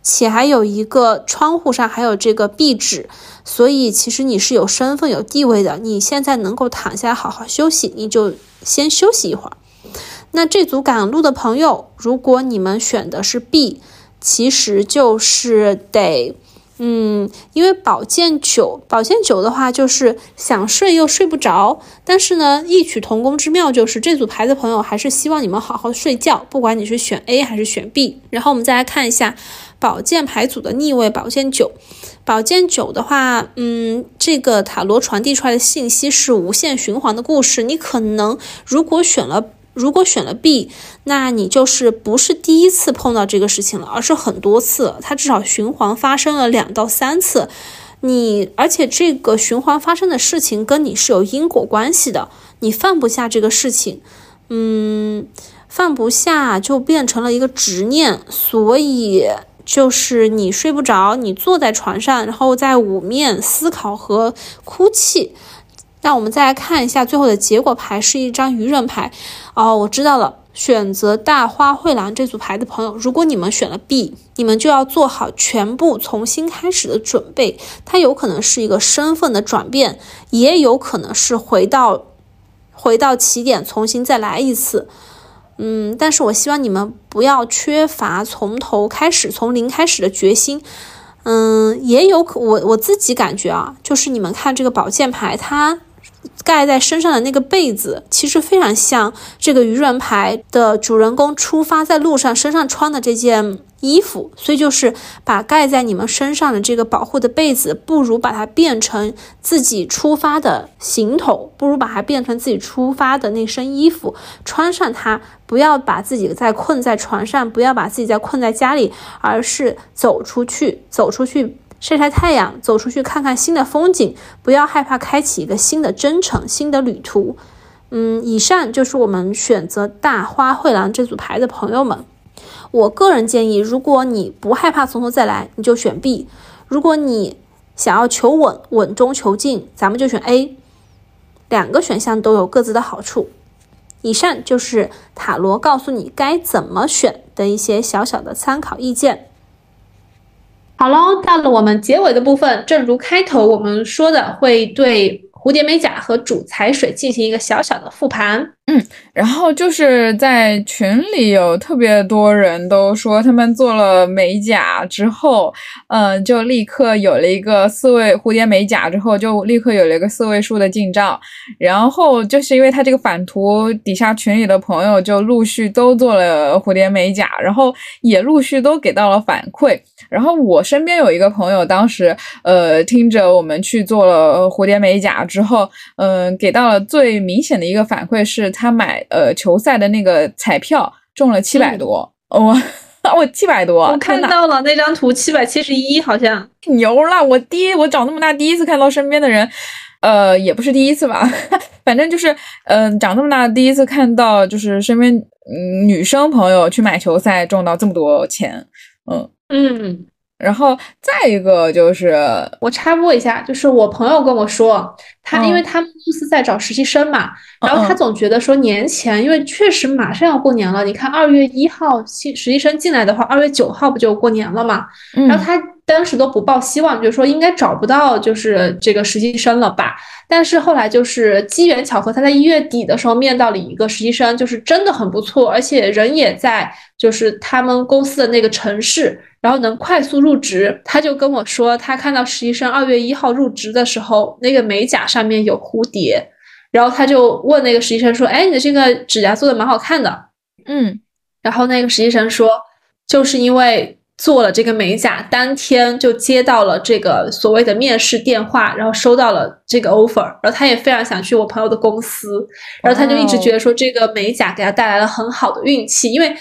且还有一个窗户上还有这个壁纸，所以其实你是有身份有地位的。你现在能够躺下来好好休息，你就先休息一会儿。那这组赶路的朋友，如果你们选的是 B，其实就是得，嗯，因为宝剑九，宝剑九的话就是想睡又睡不着。但是呢，异曲同工之妙就是这组牌的朋友还是希望你们好好睡觉，不管你是选 A 还是选 B。然后我们再来看一下。宝剑牌组的逆位宝剑九，宝剑九的话，嗯，这个塔罗传递出来的信息是无限循环的故事。你可能如果选了，如果选了 B，那你就是不是第一次碰到这个事情了，而是很多次，它至少循环发生了两到三次。你而且这个循环发生的事情跟你是有因果关系的，你放不下这个事情，嗯，放不下就变成了一个执念，所以。就是你睡不着，你坐在床上，然后在五面思考和哭泣。那我们再来看一下最后的结果牌，是一张愚人牌。哦，我知道了，选择大花蕙兰这组牌的朋友，如果你们选了 B，你们就要做好全部重新开始的准备。它有可能是一个身份的转变，也有可能是回到回到起点，重新再来一次。嗯，但是我希望你们不要缺乏从头开始、从零开始的决心。嗯，也有可我我自己感觉啊，就是你们看这个宝剑牌，它。盖在身上的那个被子，其实非常像这个愚人牌的主人公出发在路上身上穿的这件衣服，所以就是把盖在你们身上的这个保护的被子，不如把它变成自己出发的行头，不如把它变成自己出发的那身衣服，穿上它，不要把自己再困在床上，不要把自己再困在家里，而是走出去，走出去。晒晒太阳，走出去看看新的风景，不要害怕开启一个新的征程、新的旅途。嗯，以上就是我们选择大花蕙兰这组牌的朋友们。我个人建议，如果你不害怕从头再来，你就选 B；如果你想要求稳、稳中求进，咱们就选 A。两个选项都有各自的好处。以上就是塔罗告诉你该怎么选的一些小小的参考意见。好喽，到了我们结尾的部分，正如开头我们说的，会对蝴蝶美甲和主材水进行一个小小的复盘。嗯，然后就是在群里有特别多人都说，他们做了美甲之后，嗯，就立刻有了一个四位蝴蝶美甲之后，就立刻有了一个四位数的进账。然后就是因为他这个反图底下群里的朋友就陆续都做了蝴蝶美甲，然后也陆续都给到了反馈。然后我身边有一个朋友，当时呃听着我们去做了蝴蝶美甲之后，嗯，给到了最明显的一个反馈是。他买呃球赛的那个彩票中了七百多，我 我七百多，我看到了那张图，七百七十一好像牛了。我第一，我长这么大第一次看到身边的人，呃，也不是第一次吧，反正就是嗯，长这么大第一次看到就是身边嗯女生朋友去买球赛中到这么多钱，嗯嗯。然后再一个就是我插播一下，就是我朋友跟我说，他因为他们公司在找实习生嘛，然后他总觉得说年前，因为确实马上要过年了，你看二月一号新实习生进来的话，二月九号不就过年了嘛，然后他当时都不抱希望，就说应该找不到就是这个实习生了吧。但是后来就是机缘巧合，他在一月底的时候面到了一个实习生，就是真的很不错，而且人也在就是他们公司的那个城市，然后能快速入职。他就跟我说，他看到实习生二月一号入职的时候，那个美甲上面有蝴蝶，然后他就问那个实习生说：“哎，你的这个指甲做的蛮好看的。”嗯，然后那个实习生说，就是因为。做了这个美甲，当天就接到了这个所谓的面试电话，然后收到了这个 offer，然后他也非常想去我朋友的公司，然后他就一直觉得说这个美甲给他带来了很好的运气，因为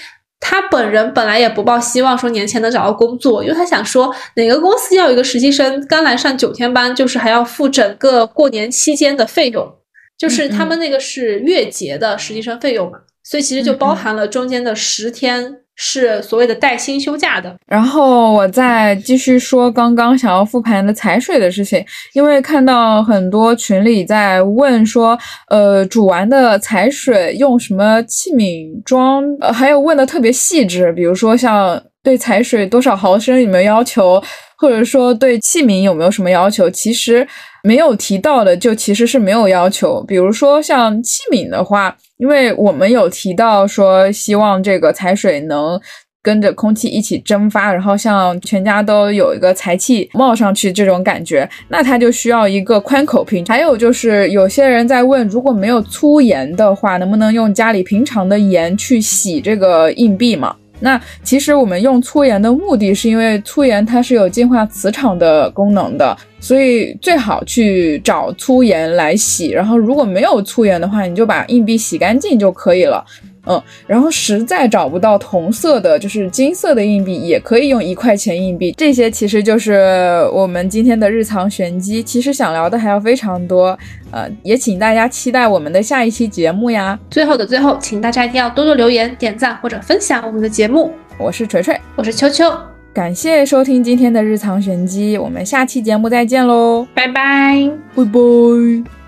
他本人本来也不抱希望说年前能找到工作，因为他想说哪个公司要一个实习生刚来上九天班，就是还要付整个过年期间的费用，就是他们那个是月结的实习生费用嘛，所以其实就包含了中间的十天。是所谓的带薪休假的。然后我再继续说刚刚想要复盘的踩水的事情，因为看到很多群里在问说，呃，煮完的踩水用什么器皿装？呃，还有问的特别细致，比如说像对踩水多少毫升有没有要求，或者说对器皿有没有什么要求？其实没有提到的就其实是没有要求。比如说像器皿的话。因为我们有提到说，希望这个财水能跟着空气一起蒸发，然后像全家都有一个财气冒上去这种感觉，那它就需要一个宽口瓶。还有就是有些人在问，如果没有粗盐的话，能不能用家里平常的盐去洗这个硬币嘛？那其实我们用粗盐的目的是因为粗盐它是有净化磁场的功能的，所以最好去找粗盐来洗。然后如果没有粗盐的话，你就把硬币洗干净就可以了。嗯，然后实在找不到同色的，就是金色的硬币，也可以用一块钱硬币。这些其实就是我们今天的日常玄机。其实想聊的还要非常多，呃，也请大家期待我们的下一期节目呀。最后的最后，请大家一定要多多留言、点赞或者分享我们的节目。我是锤锤，我是秋秋，感谢收听今天的日常玄机，我们下期节目再见喽，拜拜，拜拜。